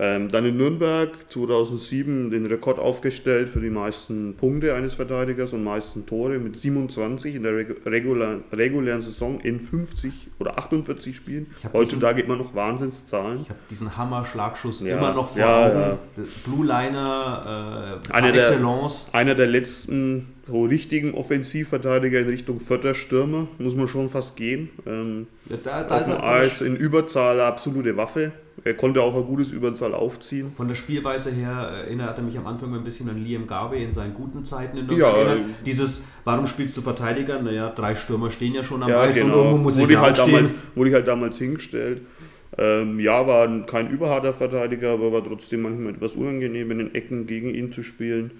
Ähm, dann in Nürnberg 2007 den Rekord aufgestellt für die meisten Punkte eines Verteidigers und meisten Tore mit 27 in der regu regular, regulären Saison in 50 oder 48 Spielen. Heutzutage immer noch Wahnsinnszahlen. Ich habe diesen Hammer-Schlagschuss Ja, immer noch vor ja, Augen. ja. Blue Liner äh, Einer der- excellence. Einer der letzten so richtigen Offensivverteidiger in Richtung vierter Stürmer, muss man schon fast gehen. Ähm, Ja, da, da ist er Eis in Überzahl absolute Waffe. Er konnte auch ein gutes Überzahl aufziehen. von der Spielweise her äh, erinnert er mich am Anfang ein bisschen an Liam Garvey in seinen guten Zeiten in Ja, Nürnberg. äh, Dieses, warum spielst du Verteidiger? Naja, drei Stürmer stehen ja schon am Ja, Eis und genau. irgendwo muss ich wurde, ich halt damals, stehen. wurde ich halt damals hingestellt. Ähm, ja, war ein- kein überharter Verteidiger, aber war trotzdem manchmal etwas unangenehm, in den Ecken gegen ihn zu spielen.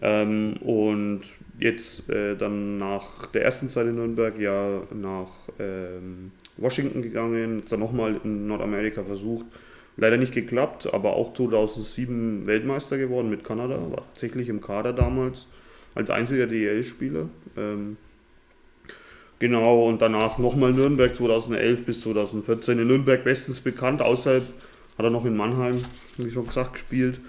Ähm, und jetzt äh, dann nach der ersten Zeit in Nürnberg ja nach ähm, Washington gegangen, dann nochmal in Nordamerika versucht. Leider nicht geklappt, aber auch 2007 Weltmeister geworden mit Kanada, war tatsächlich im Kader damals als einziger DEL-Spieler. Ähm, Genau, und danach nochmal Nürnberg 2011 bis 2014. In Nürnberg bestens bekannt, außerhalb hat er noch in Mannheim, wie schon gesagt, gespielt.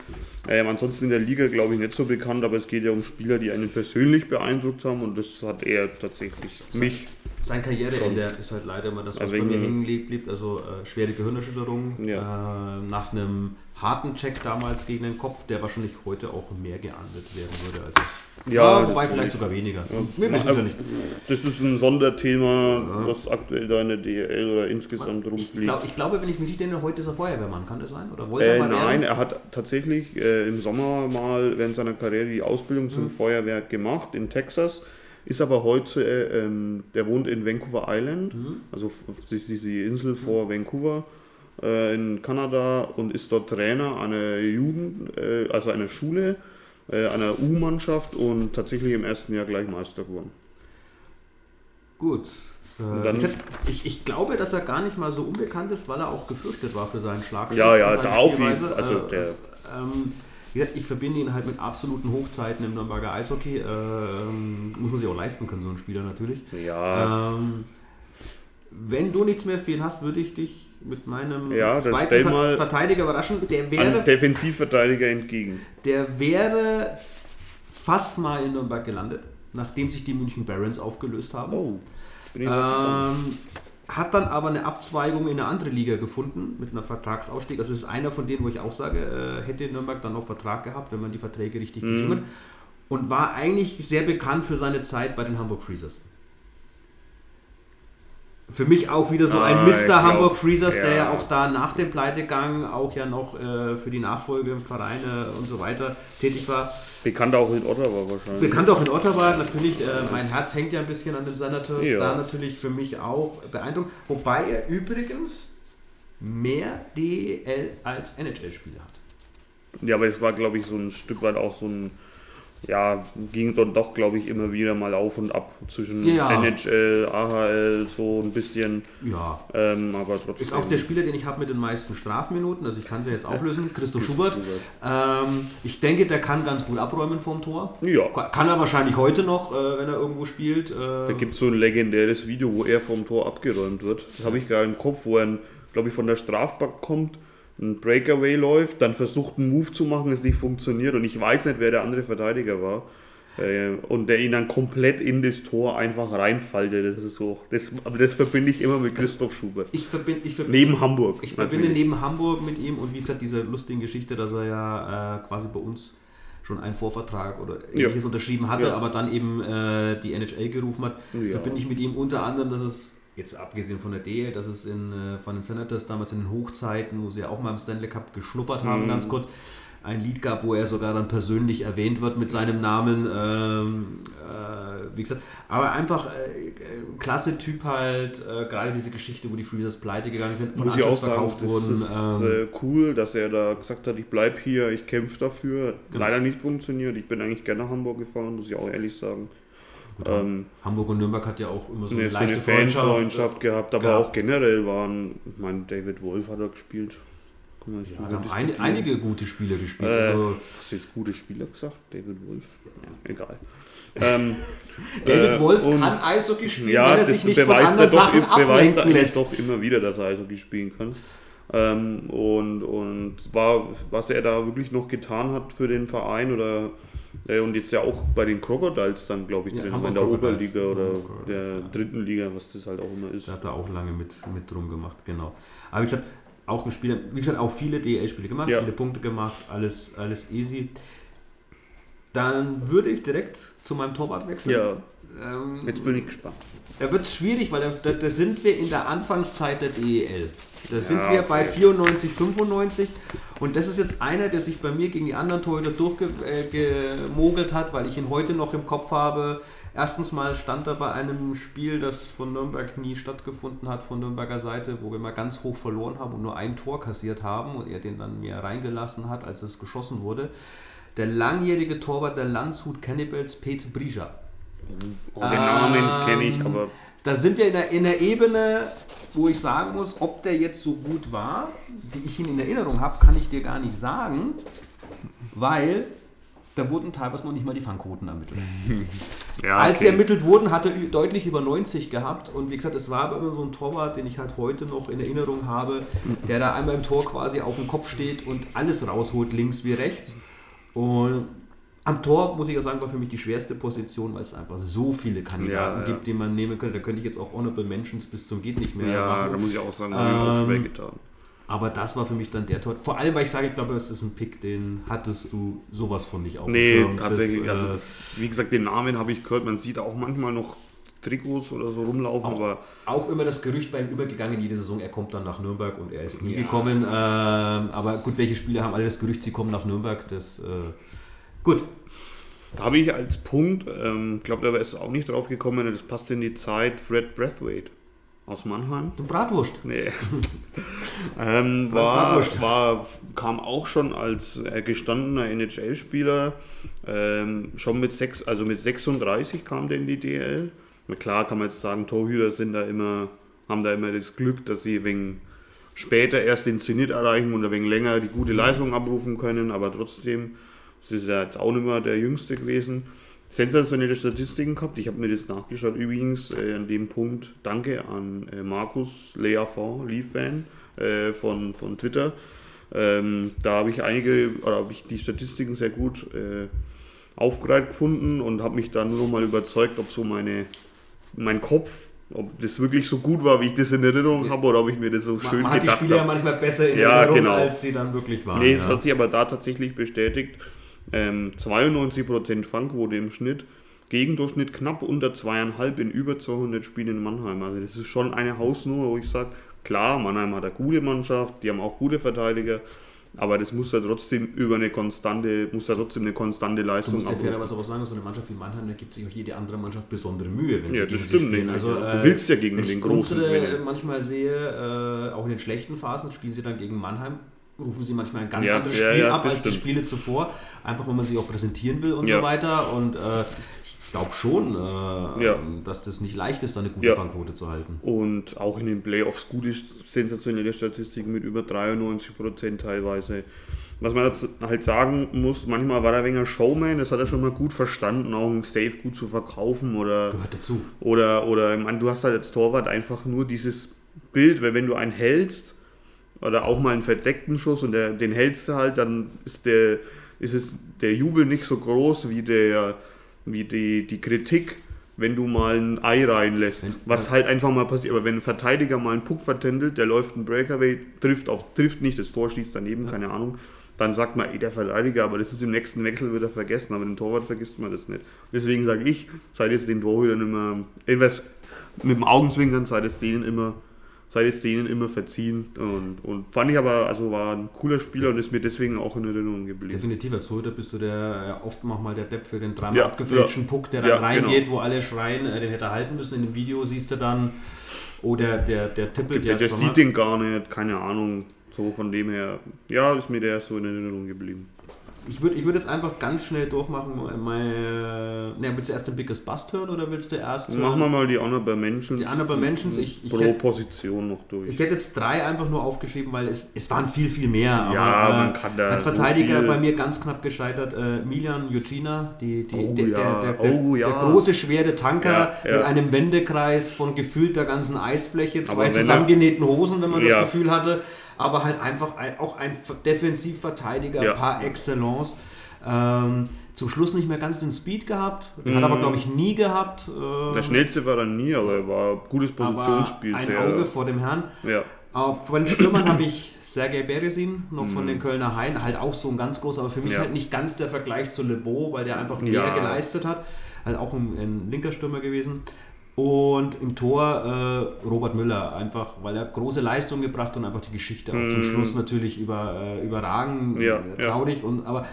Ähm, ansonsten in der Liga, glaube ich, nicht so bekannt, aber es geht ja um Spieler, die einen persönlich beeindruckt haben und das hat er tatsächlich mich. Sein Karriereende ist halt leider immer das, was bei mir hängen blieb. Also äh, schwere Gehirnerschütterung äh, nach einem harten Check damals gegen den Kopf, der wahrscheinlich heute auch mehr geahndet werden würde als es. Ja, wobei natürlich. vielleicht sogar weniger. Ja. Wir wissen es ja nicht. Das ist ein Sonderthema, was aktuell da in der DL oder insgesamt Ich, rumfliegt. glaub, ich glaube, wenn ich mich nicht erinnere, heute ist er Feuerwehrmann. Kann das sein? Oder wollte Äh, er nein, werden? er hat tatsächlich äh, im Sommer mal während seiner Karriere die Ausbildung Mhm. zum Feuerwehr gemacht in Texas, ist aber heute, äh, ähm, der wohnt in Vancouver Island, Mhm. also diese Insel vor Vancouver äh, in Kanada und ist dort Trainer einer Jugend, äh, also einer Schule, äh, einer U-Mannschaft und tatsächlich im ersten Jahr gleich Meister geworden. Gut. Äh, dann- ich, ich glaube, dass er gar nicht mal so unbekannt ist, weil er auch gefürchtet war für seinen Schlag. Ja, ja, da auf jeden Fall. Also der- ähm, wie gesagt, ich verbinde ihn halt mit absoluten Hochzeiten im Nürnberger Eishockey. Ähm, muss man sich auch leisten können, so ein Spieler natürlich. Ja, Ähm, wenn du nichts mehr ihn hast, würde ich dich mit meinem Ja, zweiten Ver Verteidiger überraschen. Der wäre, Defensivverteidiger entgegen. der wäre fast mal in Nürnberg gelandet, nachdem sich die München Barons aufgelöst haben. Oh, bin ich. Ähm, hat dann aber eine Abzweigung in eine andere Liga gefunden mit einer Vertragsausstieg. Also es ist einer von denen, wo ich auch sage, äh, hätte Nürnberg dann noch Vertrag gehabt, wenn man die Verträge richtig Mhm. geschrieben hat. Und war eigentlich sehr bekannt für seine Zeit bei den Hamburg Freezers. Für mich auch wieder so ein Ah, Mr. glaub, Hamburg Freezers, der ja. ja auch da nach dem Pleitegang auch ja noch äh, für die Nachfolge im Vereine und so weiter tätig war. Bekannt auch in Ottawa wahrscheinlich. Bekannt auch in Ottawa, natürlich, äh, mein Herz hängt ja ein bisschen an den Senators, Ja. da natürlich für mich auch beeindruckend. Wobei er übrigens mehr DEL als NHL-Spieler hat. Ja, aber es war, glaube ich, so ein Stück weit auch so ein ja, ging dann doch, glaube ich, immer wieder mal auf und ab zwischen Ja. NHL, AHL, so ein bisschen. Ja. Ähm, aber trotzdem. Ist auch der Spieler, den ich habe mit den meisten Strafminuten, also ich kann es ja jetzt auflösen, Christoph Schubert. Ähm, ich denke, der kann ganz gut abräumen vom Tor. Ja. Kann er wahrscheinlich heute noch, äh, wenn er irgendwo spielt. Äh, Da gibt es so ein legendäres Video, wo er vom Tor abgeräumt wird. Das habe ich gerade im Kopf, wo er, glaube ich, von der Strafbank kommt, ein Breakaway läuft, dann versucht einen Move zu machen, es nicht funktioniert und ich weiß nicht, wer der andere Verteidiger war. Äh, Und der ihn dann komplett in das Tor einfach reinfaltet. Das ist so. Das, aber das verbinde ich immer mit Christoph Schubert. ich verbinde ich verbinde, Neben Hamburg. Ich verbinde natürlich. neben Hamburg mit ihm und wie gesagt, diese lustigen Geschichte, dass er ja äh, quasi bei uns schon einen Vorvertrag oder ähnliches unterschrieben hatte, Ja. aber dann eben äh, die NHL gerufen hat, Ja. verbinde ich mit ihm unter anderem, dass es, jetzt abgesehen von der DL, dass es in, äh, von den Senators damals in den Hochzeiten, wo sie ja auch mal im Stanley Cup geschnuppert Mhm. haben, ganz kurz, ein Lied gab, wo er sogar dann persönlich erwähnt wird mit seinem Namen. Ähm, äh, wie gesagt, aber einfach äh, klasse Typ halt, äh, gerade diese Geschichte, wo die Freezers pleite gegangen sind, von Muss ich auch Anschluss sagen, verkauft das wurden. ist ähm, äh, cool, dass er da gesagt hat, ich bleibe hier, ich kämpfe dafür. Hat Genau. Leider nicht funktioniert. Ich bin eigentlich gerne nach Hamburg gefahren, muss ich auch ehrlich sagen. Ähm, Hamburg und Nürnberg hat ja auch immer so eine, so eine leichte Freundschaft. Fanfreundschaft gehabt, aber gehabt. auch generell waren, ich meine, David Wolf hat er gespielt. Jetzt Ja, da haben ein, einige gute Spiele gespielt. Äh, also Hast du jetzt gute Spieler gesagt? David Wolf? Ja, egal. ähm, David äh, Wolf kann Eishockey spielen, ja, wenn er das sich nicht von beweist er anderen doch, Sachen beweist er lässt. doch immer wieder, dass er Eishockey spielen kann. Ähm, und und war, was er da wirklich noch getan hat für den Verein oder äh, und jetzt ja auch bei den Crocodiles dann, glaube ich, Ja, drin, in der. Oberliga oder der ja. dritten Liga, was das halt auch immer ist. Da hat er auch lange mit, mit drum gemacht, genau. Aber wie gesagt, auch ein Spieler, wie gesagt, auch viele DL-Spiele gemacht, Ja. viele Punkte gemacht, alles, alles easy. Dann würde ich direkt zu meinem Torwart wechseln. Ja, Ähm, jetzt bin ich gespannt. Da wird es schwierig, weil da, da, da sind wir in der Anfangszeit der DEL. Da sind Ja, wir bei okay. 94, 95 und das ist jetzt einer, der sich bei mir gegen die anderen Torhüter durchgemogelt hat, weil ich ihn heute noch im Kopf habe. Erstens mal stand er bei einem Spiel, das von Nürnberg nie stattgefunden hat, von Nürnberger Seite, wo wir mal ganz hoch verloren haben und nur ein Tor kassiert haben und er den dann mir reingelassen hat, als es geschossen wurde. Der langjährige Torwart der Landshut Cannibals, Pete Brija. Oh, den Namen kenne ich, Ähm, aber Da sind wir in der, in der Ebene, wo ich sagen muss, ob der jetzt so gut war, wie ich ihn in Erinnerung habe, kann ich dir gar nicht sagen, weil da wurden teilweise noch nicht mal die Fangquoten ermittelt. ja, Als sie okay. ermittelt wurden, hat er deutlich über 90 gehabt und wie gesagt, es war aber immer so ein Torwart, den ich halt heute noch in Erinnerung habe, der da einmal im Tor quasi auf dem Kopf steht und alles rausholt, links wie rechts. Und am Tor, muss ich ja sagen, war für mich die schwerste Position, weil es einfach so viele Kandidaten Ja, ja. gibt, die man nehmen könnte. Da könnte ich jetzt auch Honorable Mentions bis zum geht nicht mehr ja, machen. da muss ich auch sagen, mir auch Ähm, schwer getan. Aber das war für mich dann der Tor. Vor allem, weil ich sage, ich glaube, es ist ein Pick, den hattest du sowas von nicht auf dem Nee, tatsächlich. Das, also äh, das, wie gesagt, den Namen habe ich gehört. Man sieht auch manchmal noch Trikots oder so rumlaufen, Auch, aber auch immer das Gerücht bei ihm übergegangen, jede Saison, er kommt dann nach Nürnberg und er ist nie Ja, gekommen. Ähm, aber gut, welche Spieler haben alle das Gerücht, sie kommen nach Nürnberg? Das, äh, gut, da habe ich als Punkt, ähm, ich glaube, da wäre es auch nicht drauf gekommen, das passt in die Zeit, Fred Brathwaite aus Mannheim. du Bratwurst. Nee. ähm, war, Bratwurst. war, kam auch schon als äh, gestandener NHL-Spieler, ähm, schon mit sechs, also mit 36 kam der in die DL. Na klar kann man jetzt sagen, Torhüter sind da immer, haben da immer das Glück, dass sie wegen später erst den Zenit erreichen und ein wenig länger die gute Leistung abrufen können, aber trotzdem, es ist ja jetzt auch nicht mehr der Jüngste gewesen. Sensationelle Statistiken gehabt. Ich habe mir das nachgeschaut. Übrigens äh, an dem Punkt danke an äh, Markus Leafan, Leaf-Fan äh, von, von Twitter. Ähm, da habe ich einige, oder habe ich die Statistiken sehr gut äh, aufgereiht gefunden und habe mich dann nur noch mal überzeugt, ob so meine, mein Kopf, ob das wirklich so gut war, wie ich das in Erinnerung habe, oder ob ich mir das so Man, schön man hat die gedacht Spiele ja habe. manchmal besser in Ja, Erinnerung, genau. als sie dann wirklich waren. Nee, es ja. hat sich aber da tatsächlich bestätigt. Ähm, 92% Fangquote im Schnitt, Gegendurchschnitt knapp unter zweieinhalb in über 200 Spielen in Mannheim. Also das ist schon eine Hausnummer, wo ich sage, klar, Mannheim hat eine gute Mannschaft, die haben auch gute Verteidiger, aber das muss ja trotzdem über eine konstante, muss ja trotzdem eine konstante Du Leistung musst ja fairerweise aber sagen, so eine Mannschaft wie Mannheim, da gibt sich auch jede andere Mannschaft besondere Mühe, wenn Ja, sie gegen das sie stimmt spielen. nämlich, Also. Du äh, willst ja gegen wenn den ich Großen unsere gewinnen. manchmal sehe, äh, auch in den schlechten Phasen spielen sie dann gegen Mannheim rufen sie manchmal ein ganz Ja, anderes Spiel ja, ab als die stimmt. Spiele zuvor, einfach wenn man sich auch präsentieren will und so weiter. Und äh, ich glaube schon, äh, Ja. dass das nicht leicht ist, da eine gute Ja. Fangquote zu halten. Und auch in den Playoffs gute, sensationelle Statistiken mit über 93% teilweise. Was man halt sagen muss, manchmal war er wegen Showman, das hat er schon mal gut verstanden, auch ein Safe gut zu verkaufen oder Gehört dazu. Oder, oder ich meine, du hast halt als Torwart einfach nur dieses Bild, weil wenn du einen hältst oder auch mal einen verdeckten Schuss und der, den hältst du halt, dann ist der, ist es der Jubel nicht so groß wie der, wie die, die Kritik, wenn du mal ein Ei reinlässt. Was halt einfach mal passiert. Aber wenn ein Verteidiger mal einen Puck vertändelt, der läuft einen Breakaway, trifft auf, trifft nicht, das Tor schießt daneben, keine Ahnung. Dann sagt man, ey, der Verteidiger, aber das ist im nächsten Wechsel wieder vergessen, aber den Torwart vergisst man das nicht. Deswegen sage ich, seid jetzt den Torhütern immer, mit dem Augenzwinkern, seid es denen immer, seid es denen immer verziehen. Und, und fand ich aber, also war ein cooler Spieler und ist mir deswegen auch in Erinnerung geblieben. Definitiv als Torhüter bist du der äh, oft mal der Depp für den dreimal Ja, abgefälschten ja. Puck, der dann Ja, reingeht, genau. wo alle schreien, äh, den hätte er halten müssen. In dem Video siehst du dann, oh, der, der, der tippelt Der, ja der zweimal. sieht den gar nicht, keine Ahnung. So von dem her, ja, ist mir der so in Erinnerung geblieben. Ich würde ich würd jetzt einfach ganz schnell durchmachen. Meine, ne, willst du erst den Biggest Bust hören oder willst du erst Machen wir mal die Honorable Mentions. Die Honorable Mentions, ich- ich pro Position noch durch. Ich hätte jetzt drei einfach nur aufgeschrieben, weil es, es waren viel, viel mehr. Aber, Ja, äh, man kann da als so Verteidiger viel- bei mir ganz knapp gescheitert. Äh, Milian Jucina, die, die, Oh der, ja, der, der, oh ja. der große, schwere Tanker Ja, mit einem Wendekreis von gefühlt der ganzen Eisfläche, zwei zusammengenähten Hosen, wenn man das Gefühl hatte. Aber halt einfach ein, auch ein Defensivverteidiger Ja. par excellence. Ähm, zum Schluss nicht mehr ganz den Speed gehabt, hat Mhm. aber glaube ich nie gehabt. Ähm, Der schnellste war er nie, aber er war gutes Positionsspiel. ein Auge vor dem Herrn. Ja, Auf von den Stürmern habe ich Sergei Beresin, noch von Mhm. den Kölner Hain, halt auch so ein ganz groß, aber für mich Ja. halt nicht ganz der Vergleich zu Lebeau, weil der einfach mehr Ja. geleistet hat. Also auch ein, ein linker Stürmer gewesen. Und im Tor äh, Robert Müller, einfach weil er große Leistung gebracht und einfach die Geschichte auch zum Mhm. Schluss natürlich über, äh, überragend, Ja, äh, ja. traurig. Und, aber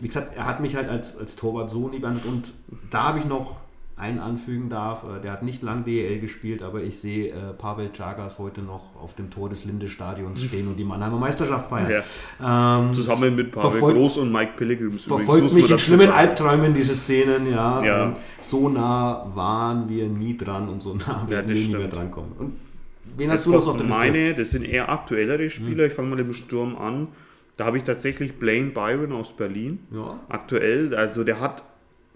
wie gesagt, er hat mich halt als, als Torwart so lieb und da habe ich noch einen anfügen darf, äh, der hat nicht lang DEL gespielt, aber ich sehe äh, Pavel Chagas heute noch auf dem Tor des Linde-Stadions stehen und die Mannheimer Meisterschaft feiern. Ähm, zusammen mit Pavel Verfolgt- Groß und Mike übrigens, verfolgt mich in schlimmen. Albträumen diese Szenen, ja. Ja. Ähm, so nah waren wir nie dran und so nah werden das wir nie mehr drankommen. Und wen Jetzt hast du noch auf der Liste? Hm. meine, das sind eher aktuellere Spieler. Ich fange mal mit dem Sturm an. Da habe ich tatsächlich Blaine Byron aus Berlin. Ja. Aktuell, also der hat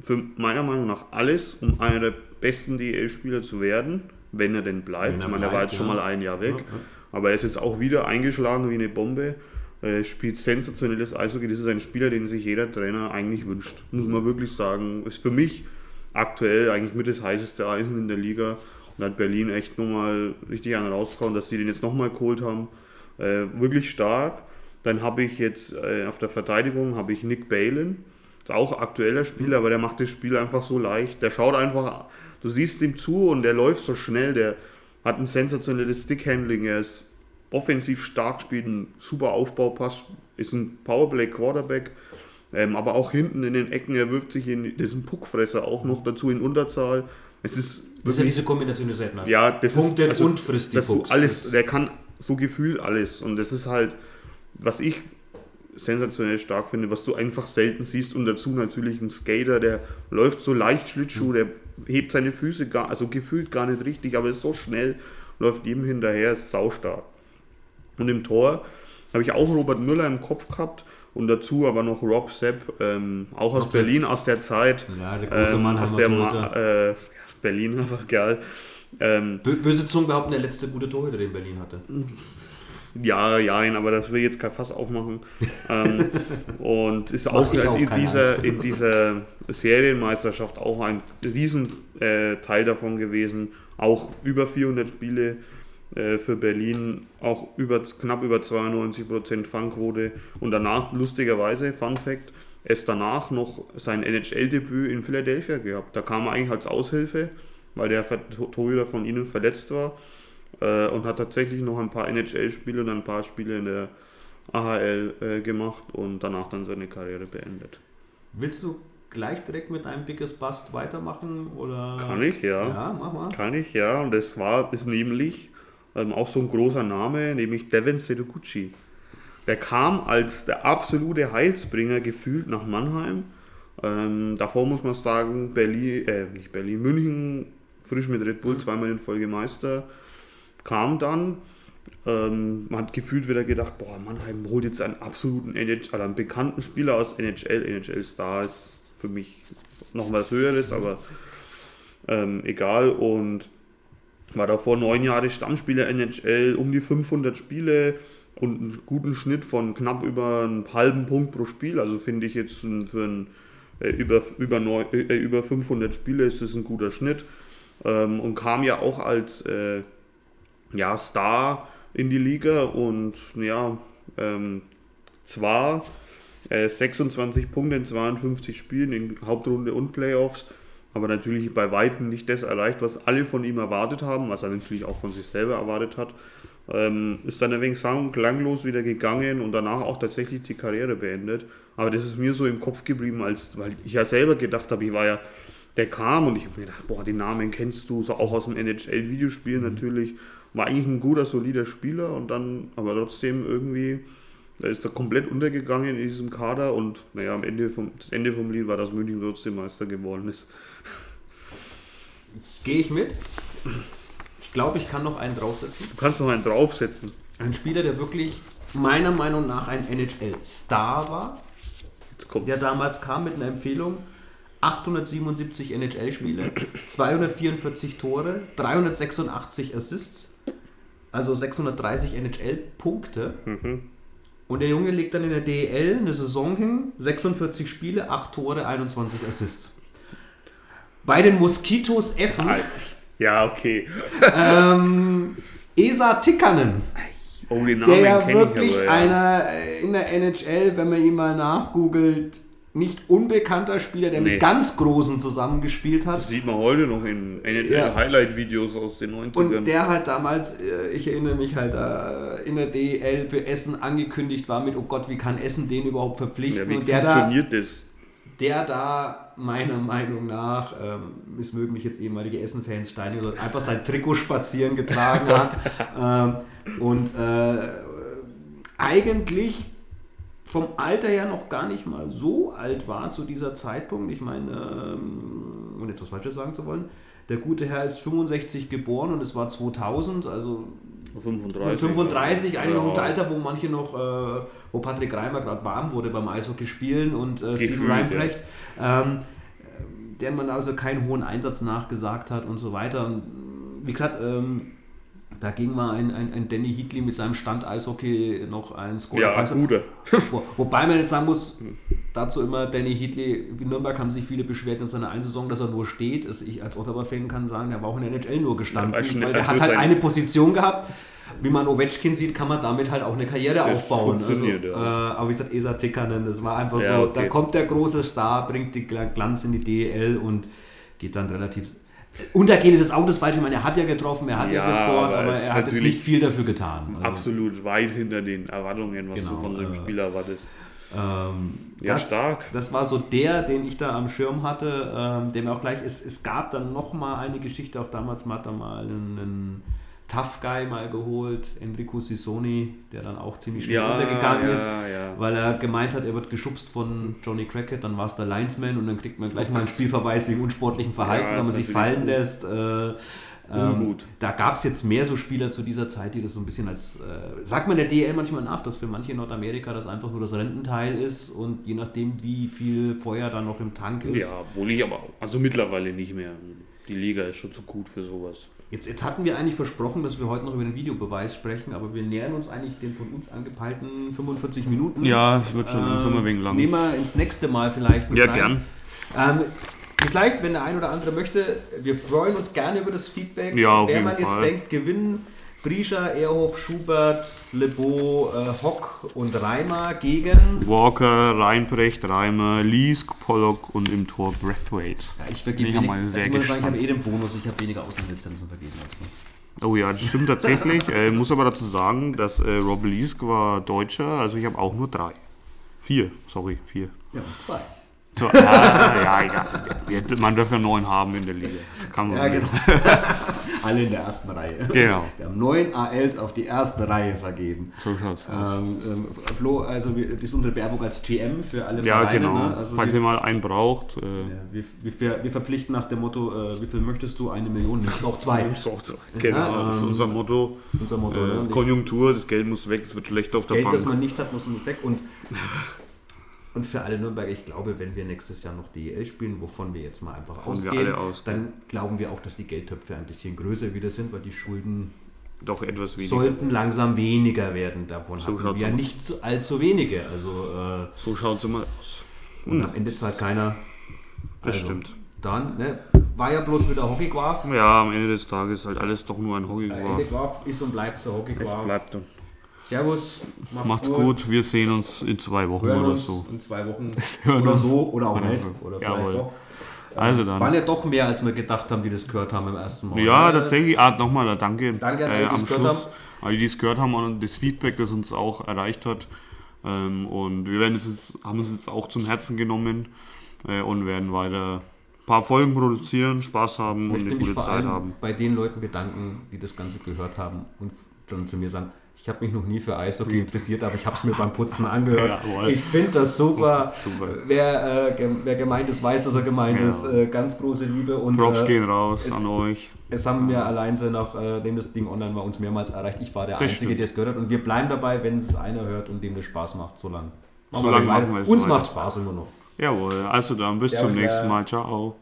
für meiner Meinung nach alles, um einer der besten DL-Spieler zu werden, wenn er denn bleibt. Wenn er ich meine, der war jetzt schon ja. mal ein Jahr weg. Ja, ja. Aber er ist jetzt auch wieder eingeschlagen wie eine Bombe. Äh, spielt sensationelles Eishockey. Das ist ein Spieler, den sich jeder Trainer eigentlich wünscht. Muss man wirklich sagen. Ist für mich aktuell eigentlich mit das heißeste Eisen in der Liga. Und hat Berlin echt nochmal richtig einen rausgehauen, dass sie den jetzt nochmal geholt haben. Äh, wirklich stark. Dann habe ich jetzt äh, auf der Verteidigung habe ich Nick Balin. Ist auch aktueller Spieler, aber der macht das Spiel einfach so leicht. Der schaut einfach, du siehst ihm zu und der läuft so schnell. Der hat ein sensationelles Stickhandling. Er ist offensiv stark, spielt einen super Aufbaupass, ist ein Powerplay Quarterback. Ähm, aber auch hinten in den Ecken, er wirft sich in diesen Puckfresser auch noch dazu in Unterzahl. Es ist Das ist ja diese Kombination des hast. ja, das Punktet ist also, und frisst die Pucks. alles, der kann so gefühlt alles und das ist halt, was ich sensationell stark finde, was du einfach selten siehst und dazu natürlich ein Skater, der läuft so leicht Schlittschuh, der hebt seine Füße gar, also gefühlt gar nicht richtig, aber ist so schnell, läuft jedem hinterher, ist saustark. Und im Tor habe ich auch Robert Müller im Kopf gehabt und dazu aber noch Rob Sepp, ähm, auch aus Rob Sepp. Berlin, aus der Zeit. Ja, der große ähm, Mann aus der Ma äh, Berlin einfach geil. Ähm, Bö- Böse Zungen behaupten, der letzte gute Torhüter, den Berlin hatte. ja, ja, aber das will jetzt kein Fass aufmachen. ähm, und ist auch, halt auch, in, dieser, in dieser Serienmeisterschaft auch ein riesen äh, davon gewesen. Auch über 400 Spiele äh, für Berlin, auch über, knapp über 92% Fangquote. Und danach, lustigerweise, Fun Fact, es danach noch sein NHL-Debüt in Philadelphia gehabt. Da kam er eigentlich als Aushilfe, weil der Torhüter von ihnen verletzt war äh, und hat tatsächlich noch ein paar NHL-Spiele und ein paar Spiele in der AHL äh, gemacht und danach dann seine Karriere beendet. Willst du gleich direkt mit einem Biggest Bust weitermachen? Oder? Kann ich, ja. Ja, mach mal. Kann ich, ja. Und das war, ist nämlich ähm, auch so ein großer Name, nämlich Devin Seduguchi. der kam als der absolute Heilsbringer gefühlt nach Mannheim. Ähm, davor muss man sagen, Berlin, äh, nicht Berlin, München, frisch mit Red Bull, zweimal in Folge Meister, kam dann. Ähm, man hat gefühlt wieder gedacht, boah, Mannheim holt jetzt einen absoluten NHL, also einen bekannten Spieler aus NHL. NHL Star ist für mich noch was Höheres, aber ähm, egal. Und war davor neun Jahre Stammspieler NHL, um die 500 Spiele und einen guten Schnitt von knapp über einen halben Punkt pro Spiel. Also finde ich jetzt für ein, äh, über, über, neun, äh, über 500 Spiele ist das ein guter Schnitt. Ähm, und kam ja auch als äh, ja, Star in die Liga und ja, ähm, zwar 26 äh, Punkte in 52 Spielen in Hauptrunde und Playoffs, aber natürlich bei Weitem nicht das erreicht, was alle von ihm erwartet haben, was er natürlich auch von sich selber erwartet hat. Ähm, ist dann ein wenig sang- klanglos wieder gegangen und danach auch tatsächlich die Karriere beendet. Aber das ist mir so im Kopf geblieben, als, weil ich ja selber gedacht habe, ich war ja, der kam und ich habe mir gedacht, boah, den Namen kennst du, so auch aus dem NHL-Videospiel mhm. natürlich. War eigentlich ein guter, solider Spieler und dann, aber trotzdem irgendwie da ist er komplett untergegangen in diesem Kader und naja, am Ende vom, das Ende vom Lied war, dass München trotzdem Meister geworden ist. Gehe ich mit. Ich glaube, ich kann noch einen draufsetzen. Du kannst noch einen draufsetzen. Ein Spieler, der wirklich meiner Meinung nach ein NHL-Star war. Der damals kam mit einer Empfehlung. 877 NHL-Spiele, 244 Tore, 386 Assists, also 630 NHL-Punkte. Mhm. Und der Junge legt dann in der DEL eine Saison hin, 46 Spiele, 8 Tore, 21 Assists. Bei den Moskitos Essen. Ja, okay. ähm, Esa Tikkanen. Oh, den Namen der wirklich aber, ja. einer in der NHL, wenn man ihn mal nachgoogelt, nicht unbekannter Spieler, der nee. mit ganz Großen zusammengespielt hat. Das sieht man heute noch in ja. Highlight-Videos aus den 90ern. Und der halt damals, äh, ich erinnere mich halt, äh, in der DL für Essen angekündigt war mit, oh Gott, wie kann Essen den überhaupt verpflichten? Ja, wie Und der funktioniert da, das? Der da, meiner Meinung nach, ähm, es mögen mich jetzt ehemalige Essen-Fans steinigen, oder einfach sein Trikot spazieren getragen hat. ähm, und äh, eigentlich vom Alter her noch gar nicht mal so alt war zu dieser Zeitpunkt. Ich meine, ähm, ohne etwas Falsches sagen zu wollen, der gute Herr ist 65 geboren und es war 2000, also 35. 35, eigentlich ja. noch ein Alter, wo manche noch, äh, wo Patrick Reimer gerade warm wurde beim Eishockey spielen und äh, Steven Reinbrecht, ja. ähm, der man also keinen hohen Einsatz nachgesagt hat und so weiter. Und, wie gesagt, ähm, da ging mal ein, ein, ein Danny Heatley mit seinem Stand-Eishockey noch ein Score. Ja, ein guter. Wo, wobei man jetzt sagen muss, dazu immer Danny Heatley, in Nürnberg haben sich viele beschwert in seiner Einsaison, dass er nur steht. Also ich als Ottawa-Fan kann sagen, er war auch in der NHL nur gestanden, ja, weil er hat halt eine Position gehabt. Wie man Ovechkin sieht, kann man damit halt auch eine Karriere das aufbauen. Also, ja. äh, aber wie gesagt, Esa Tikkanen, das war einfach ja, so, okay. da kommt der große Star, bringt den Glanz in die DEL und geht dann relativ Untergehen ist jetzt auch das Falsche. Ich meine, er hat ja getroffen, er hat ja, ja gescored, aber, aber er hat jetzt nicht viel dafür getan. Also absolut weit hinter den Erwartungen, was genau, du von dem äh, Spieler erwartest. Ähm, ja, das, stark. Das war so der, den ich da am Schirm hatte, ähm, der mir auch gleich, es, es gab dann nochmal eine Geschichte, auch damals hat er mal einen, einen Tough Guy mal geholt, Enrico Sissoni, der dann auch ziemlich schnell ja, untergegangen ja, ist, ja. weil er gemeint hat, er wird geschubst von Johnny Crackett, dann war es der Linesman und dann kriegt man gleich mal einen Spielverweis wegen unsportlichen Verhalten, wenn man sich fallen gut. lässt. Äh, ähm, da gab es jetzt mehr so Spieler zu dieser Zeit, die das so ein bisschen als, äh, sagt man der DL manchmal nach, dass für manche in Nordamerika das einfach nur das Rententeil ist und je nachdem, wie viel Feuer da noch im Tank ist. Ja, wohl ich aber, also mittlerweile nicht mehr. Die Liga ist schon zu gut für sowas. Jetzt, jetzt hatten wir eigentlich versprochen, dass wir heute noch über den Videobeweis sprechen, aber wir nähern uns eigentlich den von uns angepeilten 45 Minuten. Ja, es wird schon ähm, im Sommer wegen lang. Nehmen wir ins nächste Mal vielleicht. ja, rein. gern. Ähm, vielleicht, wenn der ein oder andere möchte, wir freuen uns gerne über das Feedback. Ja, auf Wer jeden man Fall. jetzt denkt, gewinnen Grisha, Erhoff, Schubert, Lebeau, äh, Hock und Reimer gegen Walker, Reinbrecht, Reimer, Liesk, Pollock und im Tor Breathwaite. Ja, ich vergebe wenig, mal sehr also ich, sagen, ich habe eh den Bonus, ich habe weniger Außenlizenzen vergeben als du. Oh ja, das stimmt tatsächlich. äh, muss aber dazu sagen, dass äh, Rob Liesk war Deutscher, also ich habe auch nur drei. Vier, sorry, vier. Ja, zwei. So, ah, ja, egal. Man darf ja neun haben in der Liga. Das kann man ja, genau. Alle in der ersten Reihe. Genau. Wir haben neun ALs auf die erste Reihe vergeben. So schaut's aus. Ähm, ähm, Flo, also wir, das ist unsere Werbung als GM für alle ja, Vereine. genau. Ne? Also Falls ihr mal einen braucht, äh, ja, wir, wir, wir verpflichten nach dem Motto, äh, wie viel möchtest du? Eine Million, nimmst du auch zwei. ist auch so. Genau, Ja, das ist ähm, unser Motto. Unser Motto. Äh, ne? Konjunktur, das Geld muss weg, es wird schlecht auf das der Geld, Bank. das man nicht hat, muss nicht weg. Und, und für alle Nürnberger, ich glaube, wenn wir nächstes Jahr noch DEL spielen, wovon wir jetzt mal einfach ausgehen, ausgehen. dann glauben wir auch, dass die Geldtöpfe ein bisschen größer wieder sind, weil die Schulden Doch etwas weniger. sollten langsam weniger werden. Davon So haben schaut's wir ja aus. nicht allzu wenige. Also äh, So schaut es immer aus. und am Ende zahlt keiner. Das Also, stimmt. Dann, ne, war ja bloß wieder Hockeyquaf. Ja, am Ende des Tages ist halt alles doch nur ein Hockey. Ende Quaf ist und bleibt so Es Hockeyquaf. bleibt dann. Servus, macht's, Macht's gut, wir sehen uns in zwei Wochen Hören oder uns so. in zwei Wochen hören oder uns. so oder auch nicht. so. Oder Jawohl. vielleicht doch. Also Waren dann. ja doch mehr, als wir gedacht haben, die das gehört haben im ersten Mal. Ja, tatsächlich. Ah, nochmal Danke, Danke an alle, äh, die am es gehört Schluss. Alle, die es gehört haben und das Feedback, das uns auch erreicht hat. Ähm, und wir werden es jetzt, haben uns jetzt auch zum Herzen genommen äh, und werden weiter ein paar Folgen produzieren, Spaß haben und eine gute Zeit haben. bei den Leuten bedanken, die das Ganze gehört haben und dann zu mir sagen, ich habe mich noch nie für Eishockey interessiert, aber ich habe es mir beim Putzen angehört. Jawohl. ich finde das super. Super. Wer, äh, wer gemeint ist, weiß, dass er gemeint Ja. ist. Äh, ganz große Liebe. Und, Props äh, gehen raus es- an euch. Es haben wir allein so nachdem das Ding online war, uns mehrmals erreicht. Ich war der Das Einzige, stimmt. der es gehört hat. Und wir bleiben dabei, wenn es einer hört und dem das Spaß macht, so lange. So lang machen wir es Uns macht Spaß immer noch. Jawohl, also dann bis Servus, zum nächsten ja. Mal. Ciao.